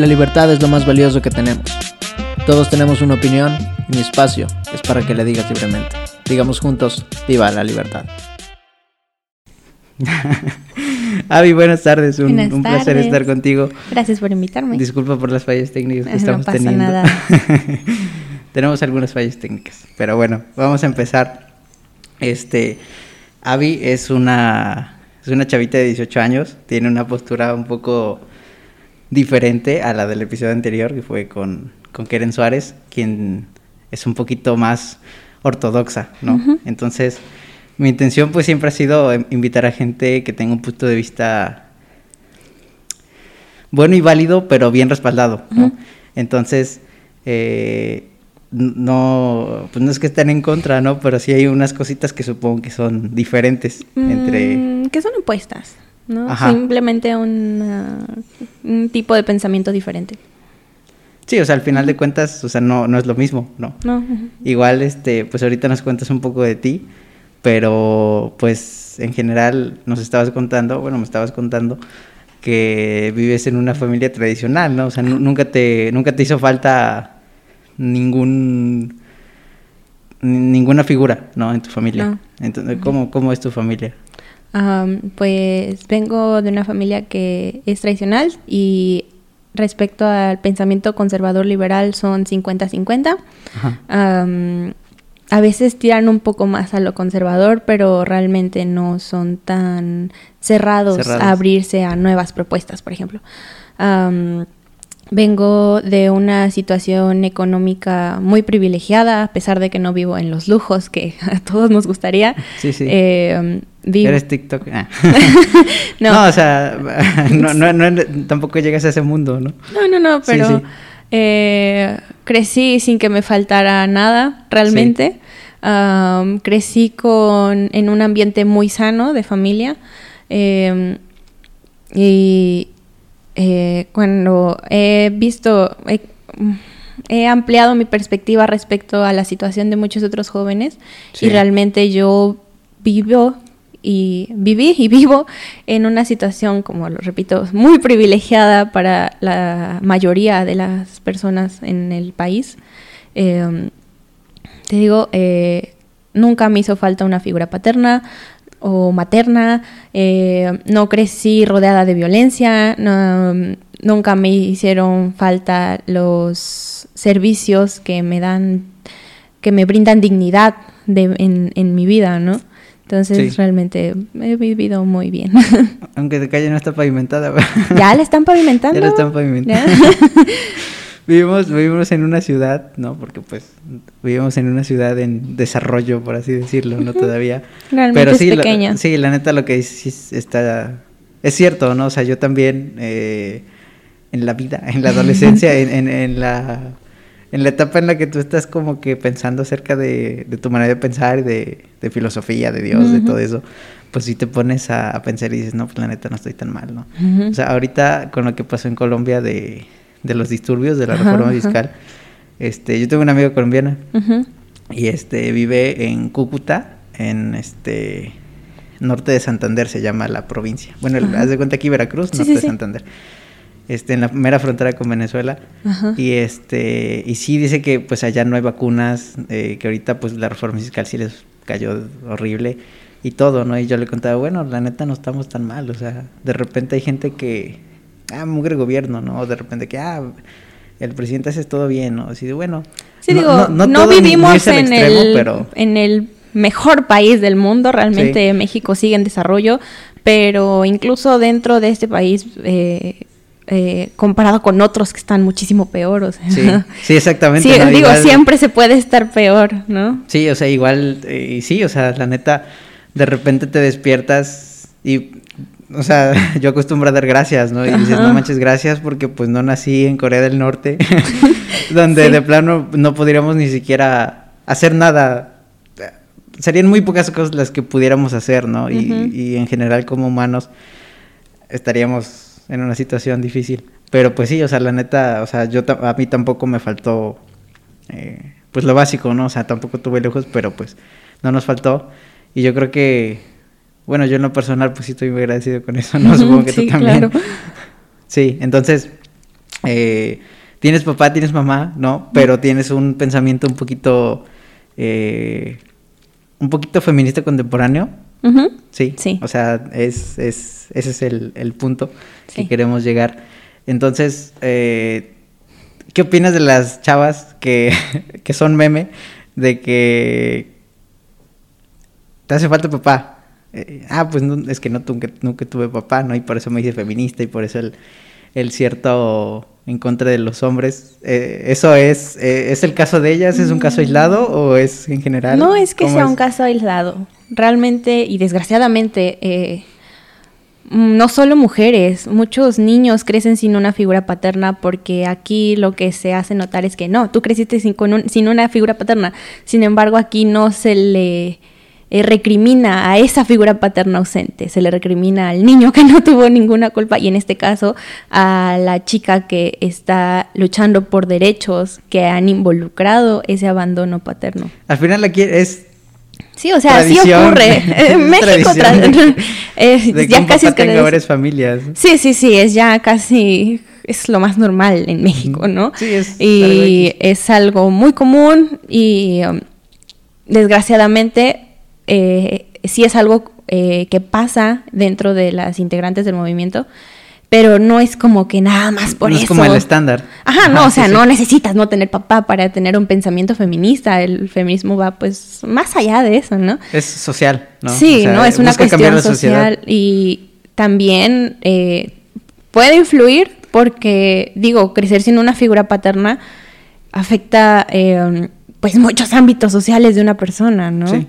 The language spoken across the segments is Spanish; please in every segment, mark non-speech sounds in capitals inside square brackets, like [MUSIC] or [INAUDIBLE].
La libertad es lo más valioso que tenemos. Todos tenemos una opinión y mi espacio es para que le digas libremente. Digamos juntos, viva la libertad. [LAUGHS] Avi, buenas tardes, un, Buenas un placer tardes. estar contigo. Gracias por invitarme. Disculpa por las fallas técnicas que Ah, no estamos pasa teniendo. nada. [LAUGHS] Tenemos algunas fallas técnicas, pero bueno, vamos a empezar. Este, Avi es una, es una chavita de 18 años, tiene una postura un poco diferente a la del episodio anterior, que fue con, con Keren Suárez, quien es un poquito más ortodoxa, ¿no? Entonces, mi intención pues siempre ha sido em, invitar a gente que tenga un punto de vista bueno y válido, pero bien respaldado, ¿no? Entonces, eh, no, pues no es que estén en contra, ¿no? Pero sí hay unas cositas que supongo que son diferentes entre... Mm, que son opuestas, ¿no? Ajá. Simplemente una- un tipo de pensamiento diferente. Sí, o sea, al final de cuentas, o sea, no, no es lo mismo, ¿no? No. Igual, este, pues ahorita nos cuentas un poco de ti, pero pues en general nos estabas contando, bueno, me estabas contando que vives en una familia tradicional, ¿no? O sea, nu- nunca te, nunca te hizo falta ningún ni- ninguna figura, ¿no? En tu familia. No. Entonces, ¿cómo, ¿cómo es tu familia? Am, pues vengo de una familia que es tradicional y respecto al pensamiento conservador liberal son 50-50. Ajá. Am, a veces tiran un poco más a lo conservador, pero realmente no son tan cerrados, Cerrados. a abrirse a nuevas propuestas, por ejemplo. Am, vengo de una situación económica muy privilegiada, a pesar de que no vivo en los lujos que [LAUGHS] a todos nos gustaría. Sí, sí. Eh, vivo- ¿Eres TikTok? Ah. [LAUGHS] No. no. o sea, [LAUGHS] no, no, no- tampoco llegas a ese mundo, ¿no? No, no, no, pero sí. eh, crecí sin que me faltara nada, realmente. Crecí con, en un ambiente muy sano de familia. eh, y eh, cuando he visto, he, he ampliado mi perspectiva respecto a la situación de muchos otros jóvenes y realmente yo vivo y viví y vivo en una situación, como lo repito, muy privilegiada para la mayoría de las personas en el país. Eh, te digo, eh, nunca me hizo falta una figura paterna o materna, eh, no crecí rodeada de violencia, no- nunca me hicieron falta los servicios que me dan, que me brindan dignidad de- en mi vida, ¿no? Entonces Sí. realmente he vivido muy bien. [LAUGHS] Aunque de calle no está pavimentada. ya le están pavimentando. Ya la están pavimentando. [LAUGHS] [LAUGHS] Vivimos, vivimos en una ciudad, ¿no? Porque pues vivimos en una ciudad en desarrollo, por así decirlo, ¿no? Todavía. Realmente Pero es sí, la- pequeña. sí, la neta lo que dices es- está... Es cierto, ¿no? O sea, yo también eh, en la vida, en la adolescencia, en, en- en la... En la etapa en la que tú estás como que pensando acerca de, de tu manera de pensar y de, de filosofía, de Dios, de Ujú. todo eso, pues sí te pones a, a pensar y dices, no, pues la neta no estoy tan mal, ¿no? O sea, ahorita con lo que pasó en Colombia de, de los disturbios, de la reforma fiscal, este, yo tengo una amiga colombiana y este vive en Cúcuta, en este norte de Santander se llama la provincia. Bueno, haz de cuenta aquí Veracruz, Sí, norte sí, de. Santander. Este, en la mera frontera con Venezuela. Ajá. Y este, y sí dice que pues allá no hay vacunas, eh, que ahorita pues la reforma fiscal sí les cayó horrible y todo, ¿no? Y yo le contaba, bueno, la neta no estamos tan mal, o sea, de repente hay gente que, ah, mugre gobierno, ¿no? O de repente que, ah, el presidente hace todo bien, ¿no? Así de, bueno, Sí, no- digo, no- vivimos en, extremo, el, pero- en el mejor país del mundo, realmente México sigue en desarrollo, pero incluso dentro de este país, eh, eh, comparado con otros que están muchísimo peor, o sea, Sí, sí, exactamente. sí, digo, Igual- siempre se puede estar peor, ¿no? Sí, o sea, igual, eh, y sí, o sea, la neta, de repente te despiertas y, o sea, [LAUGHS] yo acostumbro a dar gracias, ¿no? Y dices, no manches, gracias porque pues no nací en Corea del Norte, [LAUGHS] [LAUGHS] donde Sí. de plano no podríamos ni siquiera hacer nada. Serían muy pocas cosas las que pudiéramos hacer, ¿no? Y en general como humanos estaríamos en una situación difícil. Pero pues sí, o sea, la neta, o sea, yo a mí tampoco me faltó eh, pues lo básico, ¿no? O sea, tampoco tuve lujos, pero pues no nos faltó. Y yo creo que, bueno, yo en lo personal pues sí estoy muy agradecido con eso, ¿no? [LAUGHS] Supongo que Sí, tú también. claro. [LAUGHS] Sí, entonces, eh, tienes papá, tienes mamá, ¿no? Pero tienes un pensamiento un poquito, eh, un poquito feminista contemporáneo. Sí, sí. O sea, es, es, ese es el, el punto que queremos llegar. Entonces, eh, ¿qué opinas de las chavas que, [LAUGHS] que son meme? De que te hace falta papá. Eh, ah, pues es que no, nunca, nunca, tuve papá, ¿no? Y por eso me hice feminista y por eso el, el cierto en contra de los hombres. Eh, ¿Eso es, eh, es el caso de ellas? ¿Es un caso aislado o es en general? No es que sea un caso aislado. Realmente y desgraciadamente, eh, no solo mujeres, muchos niños crecen sin una figura paterna porque aquí lo que se hace notar es que no, tú creciste sin, con sin una figura paterna. Sin embargo, aquí no se le eh, recrimina a esa figura paterna ausente, se le recrimina al niño que no tuvo ninguna culpa y en este caso a la chica que está luchando por derechos que han involucrado ese abandono paterno. Al final aquí es Sí, o sea, así ocurre. [LAUGHS] En México [LAUGHS] es, ya casi es que varias familias. Sí, sí, sí, es ya casi es lo más normal en México, ¿no? Sí, es. Y es algo muy común y um, desgraciadamente eh, sí es algo eh, que pasa dentro de las integrantes del movimiento, pero no es como que nada más por eso. No es como el estándar. Ajá, no, o sea, no necesitas no tener papá para tener un pensamiento feminista. El feminismo va pues más allá de eso, ¿no? Es social, ¿no? Sí, no, es una cuestión social y también eh, puede influir porque, digo, crecer sin una figura paterna afecta eh, pues muchos ámbitos sociales de una persona, ¿no? Sí.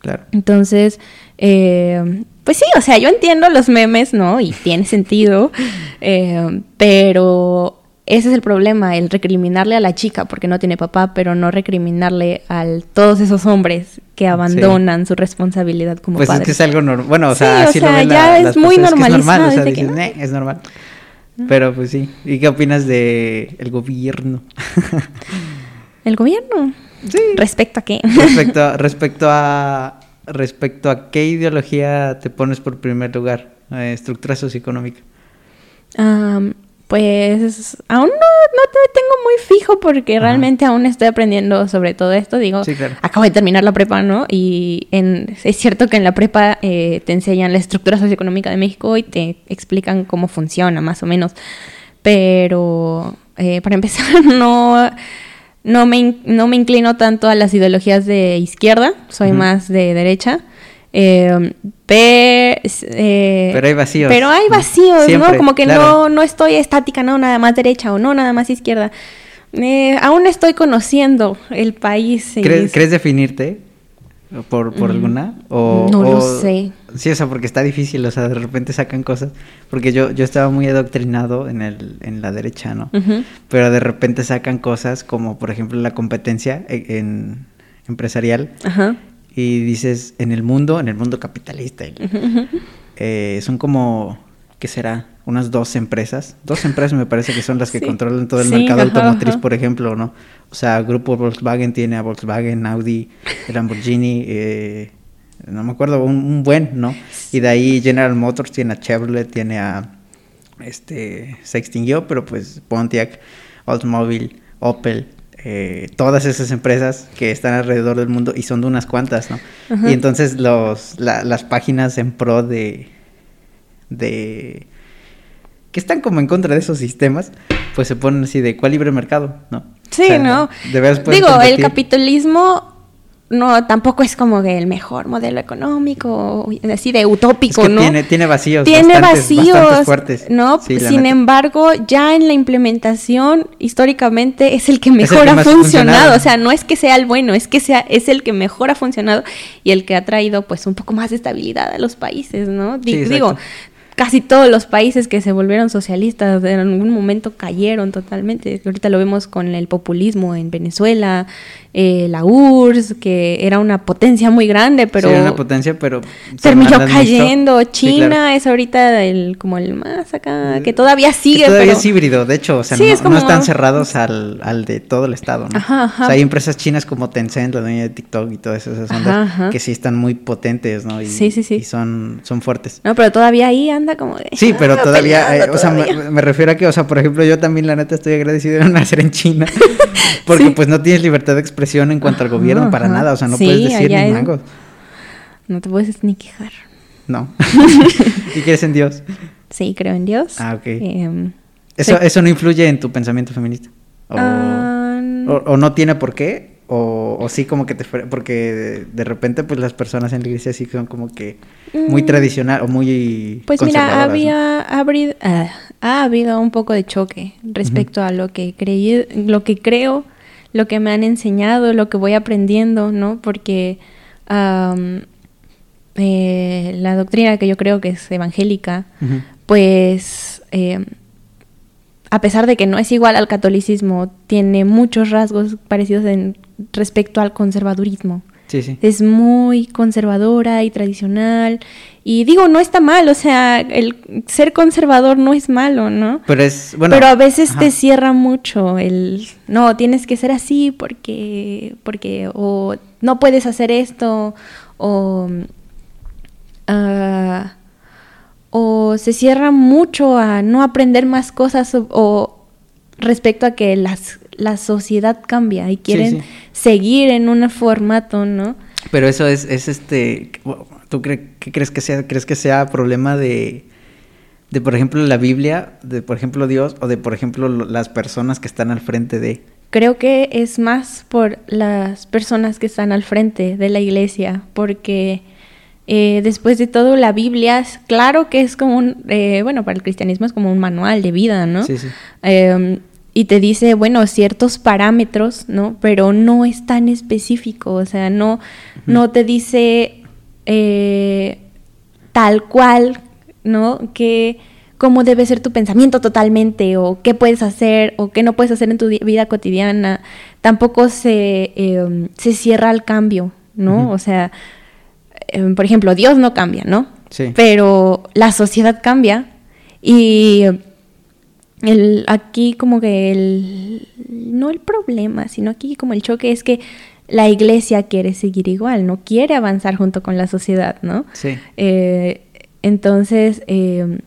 Claro. Entonces, eh, pues sí, o sea, yo entiendo los memes, ¿no? Y tiene sentido, eh, pero ese es el problema, el recriminarle a la chica porque no tiene papá, pero no recriminarle a todos esos hombres que abandonan su responsabilidad como pues padres. Pues es que es algo normal, bueno, o sea, sí, o sea, ya es muy normalizado. Es normal, o sea, es normal. Pero pues sí, ¿y qué opinas de el gobierno? ¿El gobierno? Sí. ¿Respecto a qué? Respecto, [LAUGHS] respecto a respecto a qué ideología te pones por primer lugar, eh, estructura socioeconómica. pues aún no, no, te tengo muy fijo porque realmente aún estoy aprendiendo sobre todo esto. Digo, acabo de terminar la prepa, ¿no? Y en, es cierto que en la prepa eh, te enseñan la estructura socioeconómica de México y te explican cómo funciona más o menos. Pero eh, para empezar, [LAUGHS] no no me, no me inclino tanto a las ideologías de izquierda, soy más de derecha. Eh, eh, pero hay vacíos. Pero hay vacíos, ¿no? Como que no, no estoy estática, no, nada más derecha o no, nada más izquierda. Eh, aún estoy conociendo el país. ¿Crees definirte? Por, por alguna? O, no lo sé. Sí, o sea, porque está difícil, o sea, de repente sacan cosas. Porque yo, yo estaba muy adoctrinado en, el, en la derecha, ¿no? Pero de repente sacan cosas como, por ejemplo, la competencia e, en, empresarial. Ajá. Y dices, en el mundo, en el mundo capitalista, eh, son como, ¿qué será? Unas dos empresas. Dos empresas me parece que son las que [LAUGHS] controlan todo el mercado automotriz, por ejemplo, ¿no? O sea, Grupo Volkswagen tiene a Volkswagen, Audi, Lamborghini, eh, no me acuerdo, un, buen, ¿no? Y de ahí General Motors tiene a Chevrolet, tiene a, este, se extinguió, pero pues Pontiac, Oldsmobile, Opel, eh, todas esas empresas que están alrededor del mundo y son de unas cuantas, ¿no? Y entonces los, las páginas en pro de, de que están como en contra de esos sistemas, pues se ponen así de cuál libre mercado, ¿no? Sí, ¿no? Digo, el capitalismo no tampoco es como el mejor modelo económico, así de utópico, ¿no? Tiene, tiene vacíos. Tiene vacíos, fuertes. ¿no? Sin embargo, ya en la implementación, históricamente, es el que mejor ha funcionado. O sea, no es que sea el bueno, es que sea, es el que mejor ha funcionado y el que ha traído pues un poco más de estabilidad a los países, ¿no? digo, casi todos los países que se volvieron socialistas en algún momento cayeron totalmente. Ahorita lo vemos con el populismo en Venezuela, eh, la URSS, que era una potencia muy grande, pero... Sí, era una potencia, pero... Terminó cayendo. China es ahorita el, como el más acá, que todavía sigue, todavía es híbrido, de hecho, o sea, no, están cerrados al, al, de todo el estado, ¿no? Ajá, ajá. O sea, hay empresas chinas como Tencent, la dueña de TikTok y todas esas ondas, que sí están muy potentes, ¿no? Y, sí, sí, sí. Y son, son fuertes. No, pero todavía ahí anda como de... Sí, pero ah, todavía, eh, o sea, me, refiero a que, o sea, por ejemplo, yo también la neta estoy agradecido de [LAUGHS] nacer en China, [LAUGHS] porque Sí. pues no tienes libertad de expresión en cuanto al gobierno para ajá. nada, o sea, no Sí, puedes decir ni es- mangos. No te puedes ni quejar. No. [LAUGHS] ¿Y crees en Dios? Sí, creo en Dios. Ah, ok. Em, Eso, eso no influye en tu pensamiento feminista. O, Ah, o- o no tiene por qué, o, o sí como que te... Porque de, repente pues las personas en la iglesia sí son como que muy Mm. tradicional o muy... Pues mira, ¿no? había abri- ah, ha habido un poco de choque respecto a lo que creí, lo que creo, lo que me han enseñado, lo que voy aprendiendo, ¿no? Porque eh, la doctrina que yo creo que es evangélica, pues eh, a pesar de que no es igual al catolicismo, tiene muchos rasgos parecidos en respecto al conservadurismo. Sí, sí. Es muy conservadora y tradicional. Y digo, no está mal, o sea, el ser conservador no es malo, ¿no? Pero es... Bueno, Pero a veces ajá. te cierra mucho el, no, tienes que ser así porque, porque, o no puedes hacer esto, o, ah, o se cierra mucho a no aprender más cosas o, o respecto a que las, la sociedad cambia y quieren sí. seguir en un formato, ¿no? Pero eso es, es este, ¿tú cre- qué crees que sea? ¿Crees que sea problema de, de, por ejemplo, la Biblia, de, por ejemplo, Dios, o de, por ejemplo, lo- las personas que están al frente de? Creo que es más por las personas que están al frente de la iglesia, porque eh, después de todo la Biblia, es- claro que es como un, eh, bueno, para el cristianismo es como un manual de vida, ¿no? Sí, sí. Eh, y te dice, bueno, ciertos parámetros, ¿no? Pero no es tan específico, o sea, no, no te dice eh, tal cual, ¿no? Que cómo debe ser tu pensamiento totalmente, o qué puedes hacer, o qué no puedes hacer en tu vida cotidiana. Tampoco se, eh, se cierra al cambio, ¿no? O sea, eh, por ejemplo, Dios no cambia, ¿no? Sí. Pero la sociedad cambia y el, aquí como que el, no el problema, sino aquí como el choque es que la iglesia quiere seguir igual, no quiere avanzar junto con la sociedad, ¿no? Sí. Eh, entonces, eh,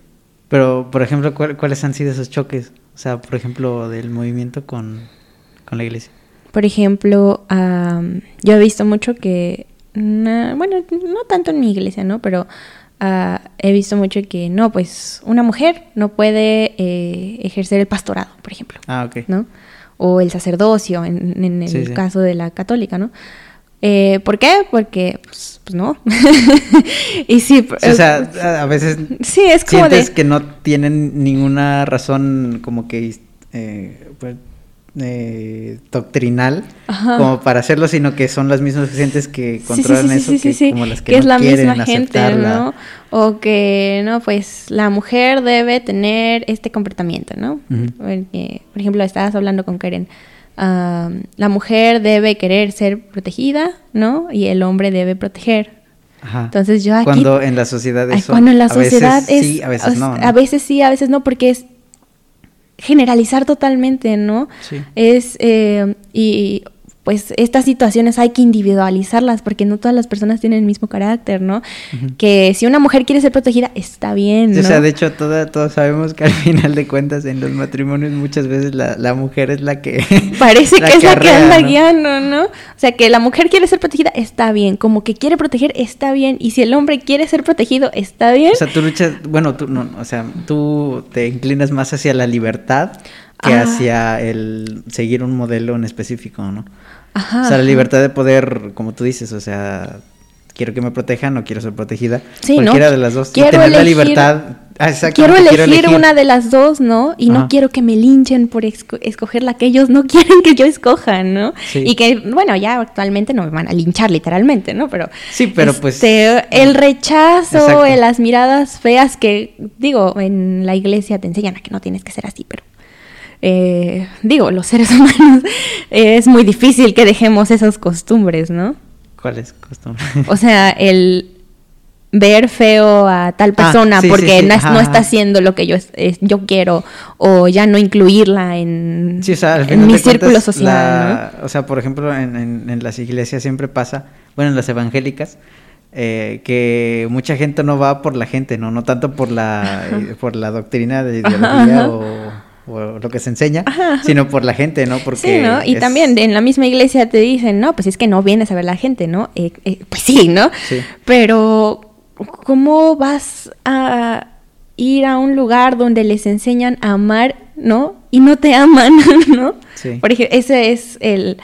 Pero, por ejemplo, ¿cuál- ¿cuáles han sido esos choques? O sea, por ejemplo, del movimiento con, con la iglesia. por ejemplo, yo he visto mucho que, na- bueno, no tanto en mi iglesia, ¿no? Pero ah, he visto mucho que, no, pues una mujer no puede eh, ejercer el pastorado, por ejemplo. Ah, ok. ¿no? O el sacerdocio, en, en el Sí, sí. caso de la católica, ¿no? Eh, ¿Por qué? Porque, pues, pues no. [LAUGHS] y sí, o sea, a a veces sí, es como de... sientes que no tienen ninguna razón como que eh, pues, eh, doctrinal Ajá. como para hacerlo, sino que son las mismas gentes que sí, controlan sí, sí, eso, que como las que, que no es la quieren misma gente, aceptarla. ¿no? O que, no, pues la mujer debe tener este comportamiento, ¿no? Ujú. Porque, por ejemplo, estabas hablando con Karen. la mujer debe querer ser protegida, ¿no? Y el hombre debe proteger. Ajá. Entonces yo aquí... Cuando en la sociedad eso, cuando en la a veces sociedad es... sí, a veces ¿no? A veces sí, a veces no, porque es generalizar totalmente, ¿no? Sí. Es... eh, y pues estas situaciones hay que individualizarlas porque no todas las personas tienen el mismo carácter, ¿no? Que si una mujer quiere ser protegida, está bien, ¿no? O sea, de hecho, toda, todos sabemos que al [LAUGHS] final de cuentas en los matrimonios muchas veces la, la mujer es la que... [LAUGHS] Parece que es la que anda ¿no? guiando, ¿no? O sea, que la mujer quiere ser protegida, está bien. Como que quiere proteger, está bien. Y si el hombre quiere ser protegido, está bien. O sea, tú luchas, bueno, tú no, o sea, tú te inclinas más hacia la libertad que Ah. hacia el seguir un modelo en específico, ¿no? Ajá. o sea, la libertad de poder, como tú dices, o sea, quiero que me protejan o quiero ser protegida. Sí, ¿no? Cualquiera de las dos. Y Quiero tener la elegir- libertad. Ah, Quiero elegir, una de las dos, ¿no? Y Ajá. no quiero que me linchen por esco- escoger la que ellos no [LAUGHS] quieren que yo escoja, ¿no? Sí. Y que, bueno, ya actualmente no me van a linchar literalmente, ¿no? Pero... Sí, pero pues- este, El rechazo, eh, las miradas feas que, digo, en la iglesia te enseñan a que no tienes que ser así, pero... eh, digo, los seres [LAUGHS] humanos eh, es muy difícil que dejemos esas costumbres, ¿no? ¿Cuál es costumbre? O sea, el ver feo a tal Ah, persona sí, porque sí, no, no está haciendo lo que yo, es- yo quiero o ya no incluirla en, o sea, en mi círculo social. la- O sea, por ejemplo, en, en- en las iglesias siempre pasa, bueno, en las evangélicas, eh, que mucha gente no va por la gente, ¿no? No tanto por la, eh, por la doctrina de ideología o, o lo que se enseña, sino por la gente, ¿no? Porque sí, ¿no? Y también en la misma iglesia te dicen, no, pues es que no vienes a ver la gente, ¿no? Eh, pues sí, ¿no? Sí. Pero, ¿cómo vas a ir a un lugar donde les enseñan a amar, ¿no? Y no te aman, [LAUGHS] ¿no? Sí. Por ejemplo, ese es el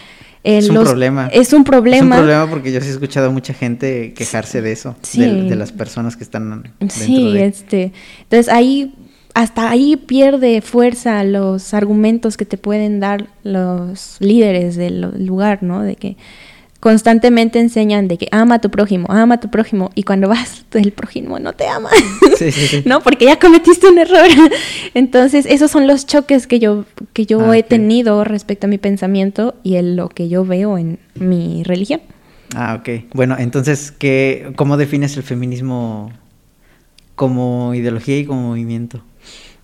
es un problema. Es un problema. Es un problema porque yo sí he escuchado a mucha gente quejarse de eso, de, las personas que están dentro Sí, este. Entonces ahí, hasta ahí pierde fuerza los argumentos que te pueden dar los líderes del lugar, ¿no? De que constantemente enseñan de que ama a tu prójimo, ama a tu prójimo, y cuando vas, [LAUGHS] el prójimo no te ama, [LAUGHS] ¿no? Porque ya cometiste un error. [LAUGHS] Entonces, esos son los choques que yo, que yo ah, he tenido respecto a mi pensamiento y en lo que yo veo en mi religión. Ah, ok. Bueno, entonces, ¿qué, ¿cómo defines el feminismo como ideología y como movimiento?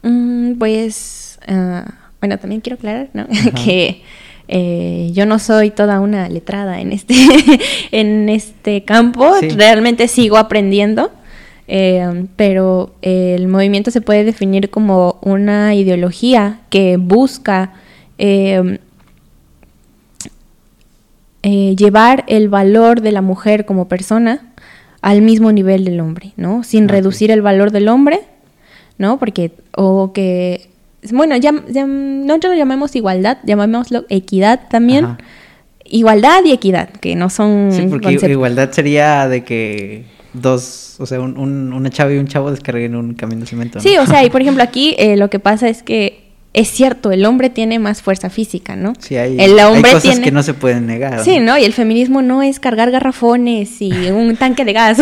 Mm, pues, ah, bueno, también quiero aclarar, ¿no? [LAUGHS] que eh, yo no soy toda una letrada en este, [LAUGHS] en este campo, realmente sigo aprendiendo, eh, pero el movimiento se puede definir como una ideología que busca eh, llevar el valor de la mujer como persona al mismo nivel del hombre, ¿no? Sin ah, reducir el valor del hombre, ¿no? Porque, o que bueno, ya, ya, nosotros lo llamamos igualdad, llamémoslo equidad también. Igualdad y equidad, que no son... Sí, porque igualdad sería de que dos, o sea, un, una chava y un chavo descarguen un camión de cemento. Sí, o sea, y por [LAUGHS] ejemplo aquí eh, lo que pasa es que es cierto, el hombre tiene más fuerza física, ¿no? Sí, hay, el hombre cosas que no se pueden negar. Sí, ¿no? Y el feminismo no es cargar garrafones y [LAUGHS] un tanque de gas.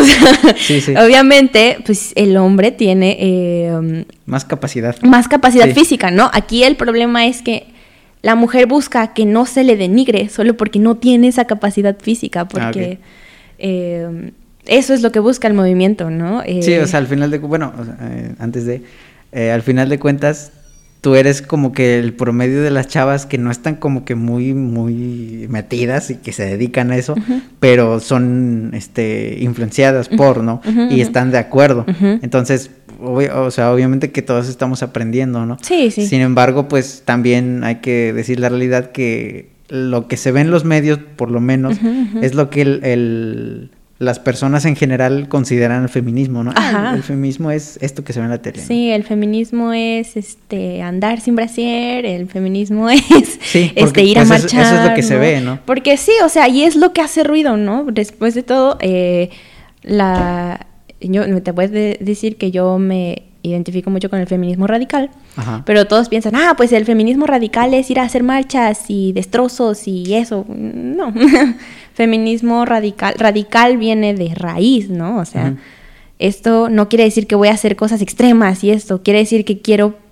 sí, sí. Obviamente, pues el hombre tiene... Eh, más capacidad. Más capacidad física, ¿no? Aquí el problema es que la mujer busca que no se le denigre solo porque no tiene esa capacidad física, ah, porque... Eh, eso es lo que busca el movimiento, ¿no? sí, o sea, al final de... Bueno, eh, antes de... al final de cuentas tú eres como que el promedio de las chavas que no están como que muy, muy metidas y que se dedican a eso, pero son este, influenciadas por, ¿no? y están de acuerdo. Entonces, o sea, obviamente que todos estamos aprendiendo, ¿no? Sí, sí. Sin embargo, pues también hay que decir la realidad que lo que se ve en los medios, por lo menos, es lo que el las personas en general consideran el feminismo, ¿no? Ajá. El, feminismo es esto que se ve en la tele. Sí, el feminismo es este andar sin brasier, el feminismo [LAUGHS] es este ir a marchar. Eso, es lo que se ve, ¿no? Porque sí, o sea, y es lo que hace ruido, ¿no? Después de todo, eh, la yo te puedo decir que yo me identifico mucho con el feminismo radical, Ajá. pero todos piensan, ah, pues el feminismo radical es ir a hacer marchas y destrozos y eso. No, [LAUGHS] feminismo radical, radical viene de raíz, ¿no? O sea, esto no quiere decir que voy a hacer cosas extremas y esto, quiere decir que quiero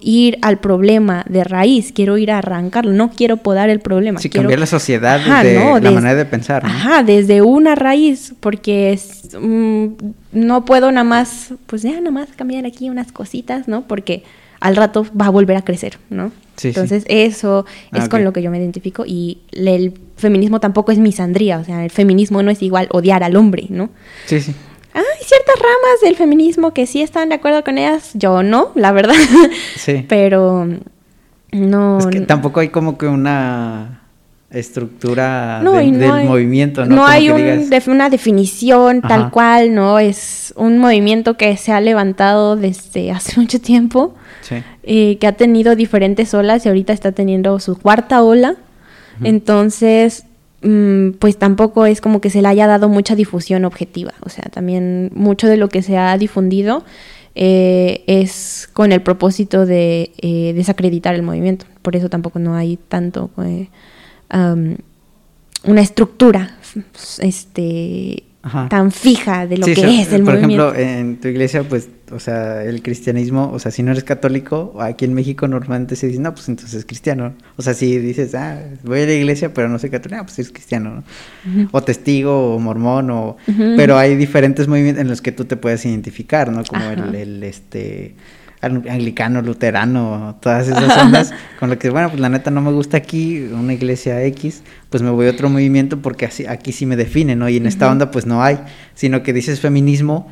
ir al problema de raíz, quiero ir a arrancarlo, no quiero podar el problema. Sí, cambiar la sociedad de la manera de pensar. Ajá, desde una raíz, porque mm, no puedo nada más, pues ya nada más cambiar aquí unas cositas, ¿no? Porque al rato va a volver a crecer, ¿no? Entonces eso ah, es con lo que yo me identifico y el feminismo tampoco es misandría, o sea, el feminismo no es igual odiar al hombre, ¿no? Sí, sí. Hay ciertas ramas del feminismo que sí están de acuerdo con ellas, yo no, la verdad. Sí. [LAUGHS] Pero no. Es que tampoco hay como que una estructura del movimiento, ¿no? No hay una definición tal cual, ¿no? Es un movimiento que se ha levantado desde hace [LAUGHS] mucho tiempo eh, que ha tenido diferentes olas y ahorita está teniendo su cuarta ola. Entonces, pues tampoco es como que se le haya dado mucha difusión objetiva. O sea, también mucho de lo que se ha difundido eh, es con el propósito de eh, desacreditar el movimiento. Por eso tampoco no hay tanto una estructura este, tan fija de lo que es el por movimiento. Por ejemplo, en tu iglesia, pues, o sea, el cristianismo, o sea, si no eres católico, aquí en México normalmente se dice, no, pues entonces es cristiano. O sea, si dices, ah, voy a la iglesia, pero no soy católico, ah, pues es cristiano, ¿no? O testigo, o mormón, o... Pero hay diferentes movimientos en los que tú te puedes identificar, ¿no? Como el, el, este anglicano, luterano, todas esas [LAUGHS] ondas, con lo que, bueno, pues la neta no me gusta aquí, una iglesia X, pues me voy a otro movimiento porque así, aquí sí me define, ¿no? Y en esta onda pues no hay, sino que dices feminismo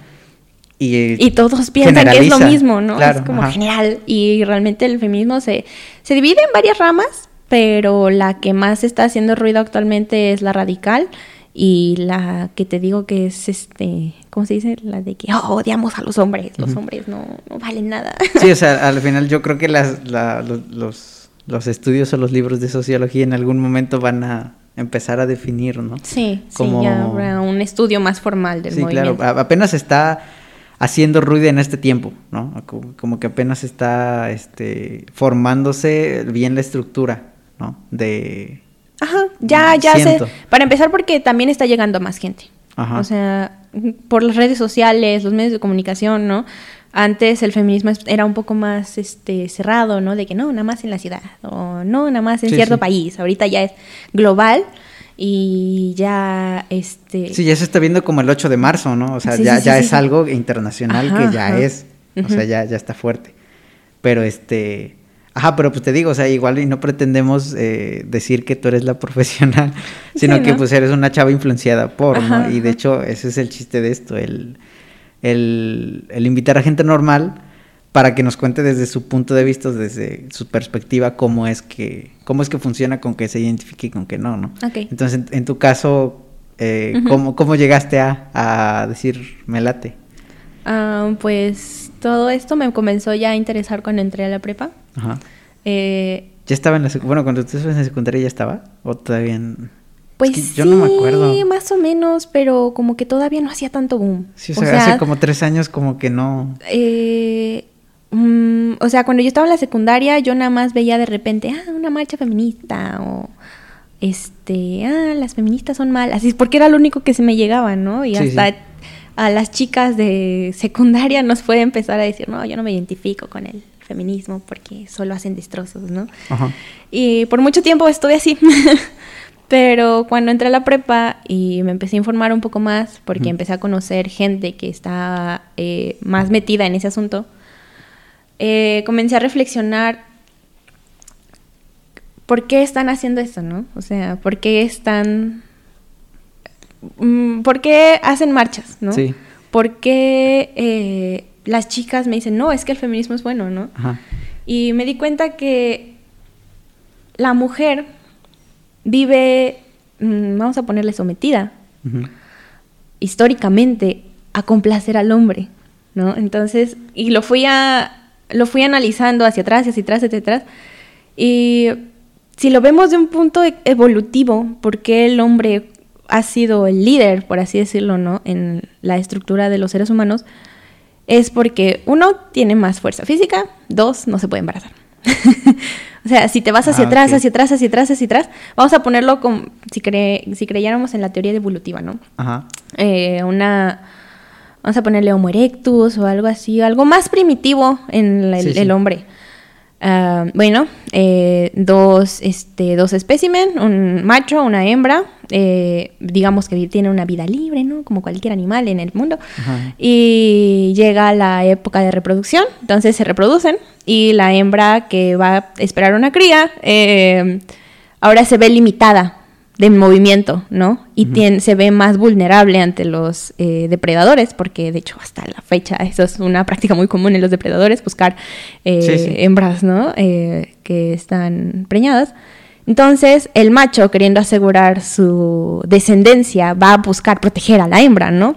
y, y todos piensan que es lo mismo, ¿no? es como genial. Y realmente el feminismo se, se divide en varias ramas, pero la que más está haciendo ruido actualmente es la radical y la que te digo que es este, ¿cómo se dice? La de que oh, odiamos a los hombres, los hombres no, no, valen nada. Sí, o sea, al final yo creo que las, los, los, estudios o los libros de sociología en algún momento van a empezar a definir, ¿no? Sí, Como... sí, ya habrá un estudio más formal del sí, movimiento. claro, apenas está haciendo ruido en este tiempo, ¿no? Como, que apenas está este, formándose bien la estructura, ¿no? De Ajá, ya, ya sé. Para empezar, porque también está llegando a más gente. Ajá. O sea, por las redes sociales, los medios de comunicación, ¿no? Antes el feminismo era un poco más este cerrado, ¿no? De que no, nada más en la ciudad, o no, nada más en cierto país. Ahorita ya es global y ya este Sí, ya se está viendo como el 8 de marzo, ¿no? O sea, ya, ya es algo internacional que ya es, o sea, ya, ya está fuerte. Pero este Ajá, pero pues te digo, o sea, igual y no pretendemos eh, decir que tú eres la [LAUGHS] profesional, sino que pues eres una chava influenciada por, ¿no? Y de hecho ese es el chiste de esto, el, el, el, invitar a gente normal para que nos cuente desde su punto de vista, desde su perspectiva, cómo es que, cómo es que funciona con que se identifique y con que no, ¿no? Entonces, en, tu caso, eh, ¿cómo, ¿cómo, llegaste a, a decir me late? Ah, pues todo esto me comenzó ya a interesar cuando entré a la prepa. Ajá. Eh, ¿Ya estaba en la Bueno, cuando tú estabas en la secundaria ya estaba? ¿O todavía en... Pues yo no me acuerdo. Sí, más o menos, pero como que todavía no hacía tanto boom. Sí, o sea, hace como tres años como que no... Eh, mm, o sea, cuando yo estaba en la secundaria yo nada más veía de repente, ah, una marcha feminista o este, ah, las feministas son malas, porque era lo único que se me llegaba, ¿no? Y hasta a las chicas de secundaria nos fue empezar a decir, no, yo no me identifico con él feminismo porque solo hacen destrozos, ¿no? Y por mucho tiempo estuve así. [LAUGHS] Pero cuando entré a la prepa y me empecé a informar un poco más, porque empecé a conocer gente que está eh, más metida en ese asunto, eh, comencé a reflexionar por qué están haciendo esto, ¿no? O sea, por qué están... Mm, ¿Por qué hacen marchas, no? Sí. ¿Por qué eh, las chicas me dicen, no, es que el feminismo es bueno, ¿no? Y me di cuenta que la mujer vive, mm, vamos a ponerle sometida, históricamente, a complacer al hombre, ¿no? Entonces, y lo fui a, lo fui analizando hacia atrás, hacia atrás, hacia atrás, y si lo vemos de un punto e-, evolutivo, porque el hombre ha sido el líder, por así decirlo, ¿no? En la estructura de los seres humanos, es porque uno tiene más fuerza física, dos no se puede embarazar. [LAUGHS] o sea, si te vas hacia ah, atrás, hacia atrás, hacia atrás, hacia atrás, vamos a ponerlo como si, si creyéramos en la teoría evolutiva, ¿no? Ajá. Eh, una, vamos a ponerle Homo erectus o algo así, algo más primitivo en el hombre. Ah, bueno, eh, dos, este, dos espécimen, un macho, una hembra, eh, digamos que tiene una vida libre, ¿no? Como cualquier animal en el mundo. Y llega la época de reproducción, entonces se reproducen y la hembra que va a esperar una cría, eh, ahora se ve limitada de movimiento, ¿no? Y se ve más vulnerable ante los eh, depredadores, porque de hecho hasta la fecha eso es una práctica muy común en los depredadores, buscar eh, hembras, ¿no? Eh, que están preñadas. Entonces el macho, queriendo asegurar su descendencia, va a buscar proteger a la hembra, ¿no?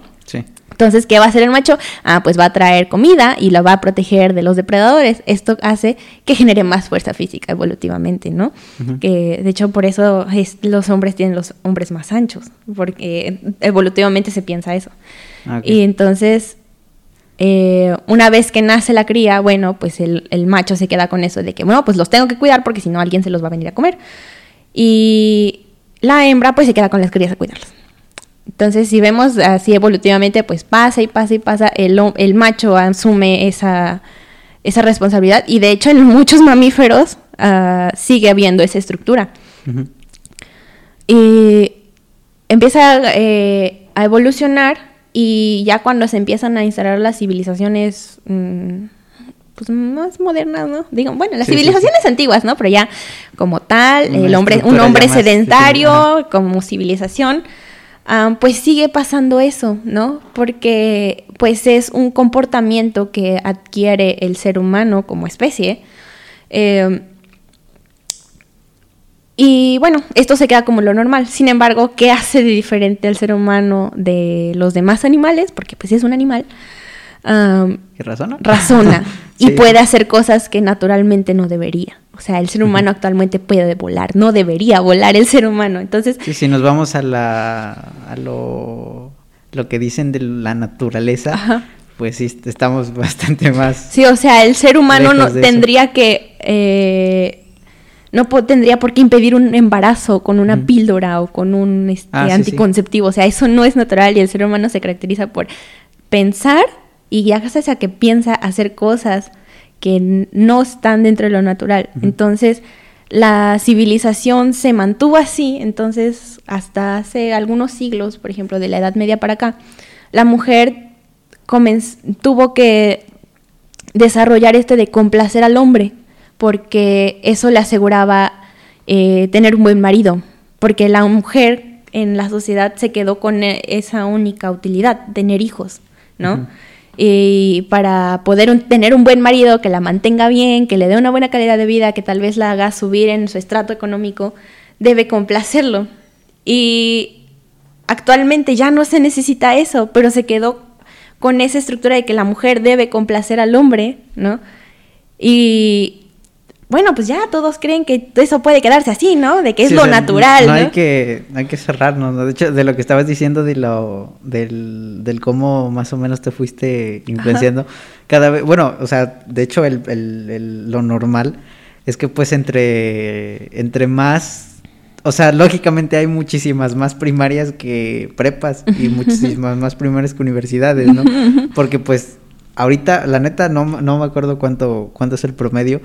Entonces, ¿qué va a hacer el macho? Ah, pues va a traer comida y la va a proteger de los depredadores. Esto hace que genere más fuerza física evolutivamente, ¿no? Que de hecho por eso los hombres tienen los hombres más anchos, porque evolutivamente se piensa eso. Ah, y entonces, eh, una vez que nace la cría, bueno, pues el, el macho se queda con eso de que, bueno, pues los tengo que cuidar porque si no alguien se los va a venir a comer. Y la hembra pues se queda con las crías a cuidarlos. Entonces, si vemos así evolutivamente, pues pasa y pasa y pasa, el, el macho asume esa, esa responsabilidad y de hecho en [LAUGHS] muchos mamíferos uh, sigue habiendo esa estructura. Y empieza eh, a evolucionar y ya cuando se empiezan a instalar las civilizaciones, mm, pues más modernas, ¿no? Digo, bueno, las civilizaciones antiguas, ¿no? Pero ya como tal, el hombre, un hombre sedentario como civilización, pues sigue pasando eso, ¿no? Porque pues es un comportamiento que adquiere el ser humano como especie. Eh, y bueno, esto se queda como lo normal. Sin embargo, ¿qué hace de diferente al ser humano de los demás animales? Porque pues es un animal. Razona? Razona. [LAUGHS] y puede hacer cosas que naturalmente no debería. O sea, el ser humano actualmente puede volar. No debería volar el ser humano. Entonces... Sí, si nos vamos a, la, a lo, lo que dicen de la naturaleza, pues sí, estamos [LAUGHS] bastante más... Sí, o sea, el ser humano no tendría que... Eh, no tendría por qué impedir un embarazo con una píldora o con un este, ah, anticonceptivo. O sea, eso no es natural y el ser humano se caracteriza por pensar y ya gracias a que piensa hacer cosas que no están dentro de lo natural. Entonces, la civilización se mantuvo así, entonces hasta hace algunos siglos, por ejemplo, de la Edad Media para acá, la mujer tuvo que desarrollar este de complacer al hombre porque eso le aseguraba eh, tener un buen marido, porque la mujer en la sociedad se quedó con e, esa única utilidad, tener hijos, ¿no? Y para poder tener un buen marido que la mantenga bien, que le dé una buena calidad de vida, que tal vez la haga subir en su estrato económico, debe complacerlo. Y actualmente ya no se necesita eso, pero se quedó con esa estructura de que la mujer debe complacer al hombre, ¿no? Y bueno, pues ya todos creen que eso puede quedarse así, ¿no? De que es lo natural. No, Hay, que, hay que cerrarnos, ¿no? De hecho, de lo que estabas diciendo, de lo, del, del cómo más o menos te fuiste influenciando, cada vez, bueno, o sea, de hecho, el, el, lo normal es que pues entre, entre más, o sea, lógicamente hay muchísimas más primarias que prepas y [LAUGHS] muchísimas más primarias que universidades, ¿no? [LAUGHS] Porque pues ahorita, la neta, no, no me acuerdo cuánto, cuánto es el promedio,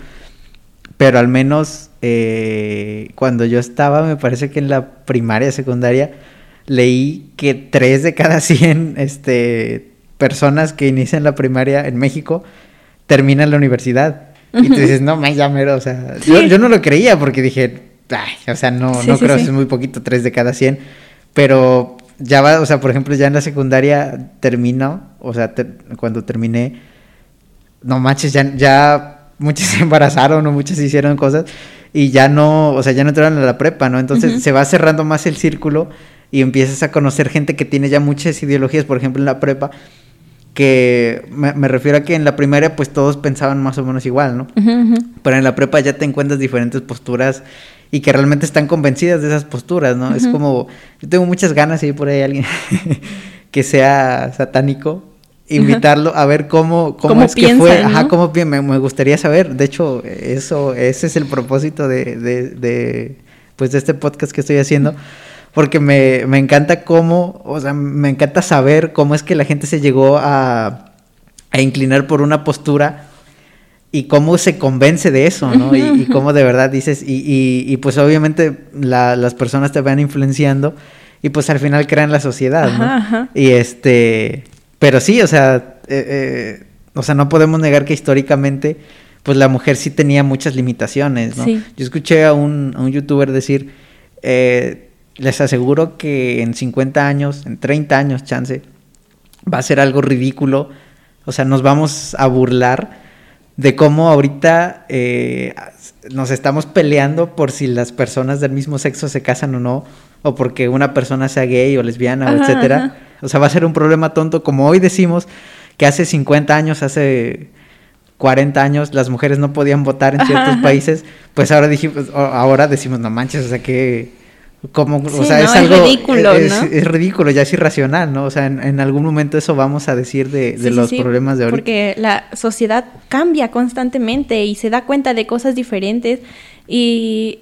pero al menos eh, cuando yo estaba, me parece que en la primaria, secundaria, leí que tres de cada 100 este, personas que inician la primaria en México terminan la universidad. Y tú dices, no, me llamero, o sea, yo, no lo creía porque dije, ay, o sea, no, no creo, es muy poquito, tres de cada 100, pero ya va, o sea, por ejemplo, ya en la secundaria termino, o sea, cuando terminé, no manches, ya, ya muchas se embarazaron o muchas hicieron cosas y ya no, o sea, ya no entraron a la prepa, ¿no? Entonces se va cerrando más el círculo y empiezas a conocer gente que tiene ya muchas ideologías, por ejemplo, en la prepa, que me, refiero a que en la primaria pues todos pensaban más o menos igual, ¿no? Pero en la prepa ya te encuentras diferentes posturas y que realmente están convencidas de esas posturas, ¿no? Es como, yo tengo muchas ganas de ir por ahí alguien [LAUGHS] que sea satánico invitarlo a ver cómo, cómo, es que fue, ajá, cómo me, me, gustaría saber. De hecho, eso, ese es el propósito de, de, de, pues de este podcast que estoy haciendo. Porque me, me encanta cómo, o sea, me encanta saber cómo es que la gente se llegó a, a inclinar por una postura y cómo se convence de eso, ¿no? y, cómo de verdad dices, y, y, y pues obviamente la, las personas te van influenciando y pues al final crean la sociedad, ¿no? Y este, pero sí, o sea, eh, eh, o sea, no podemos negar que históricamente, pues la mujer sí tenía muchas limitaciones, ¿no? Yo escuché a un, a un youtuber decir, eh, les aseguro que en 50 años, en 30 años, chance, va a ser algo ridículo. O sea, nos vamos a burlar de cómo ahorita nos estamos peleando por si las personas del mismo sexo se casan o no, o porque una persona sea gay o lesbiana, etcétera. O sea, va a ser un problema tonto, como hoy decimos que hace 50 años, hace 40 años las mujeres no podían votar en ciertos países, pues ahora dijimos, ahora decimos, no manches, o sea que como, o sea, es, algo ridículo, es, ¿no? es, ridículo, ya es irracional, ¿no? O sea, en, algún momento eso vamos a decir de, de los problemas de ahorita. Porque la sociedad cambia constantemente y se da cuenta de cosas diferentes y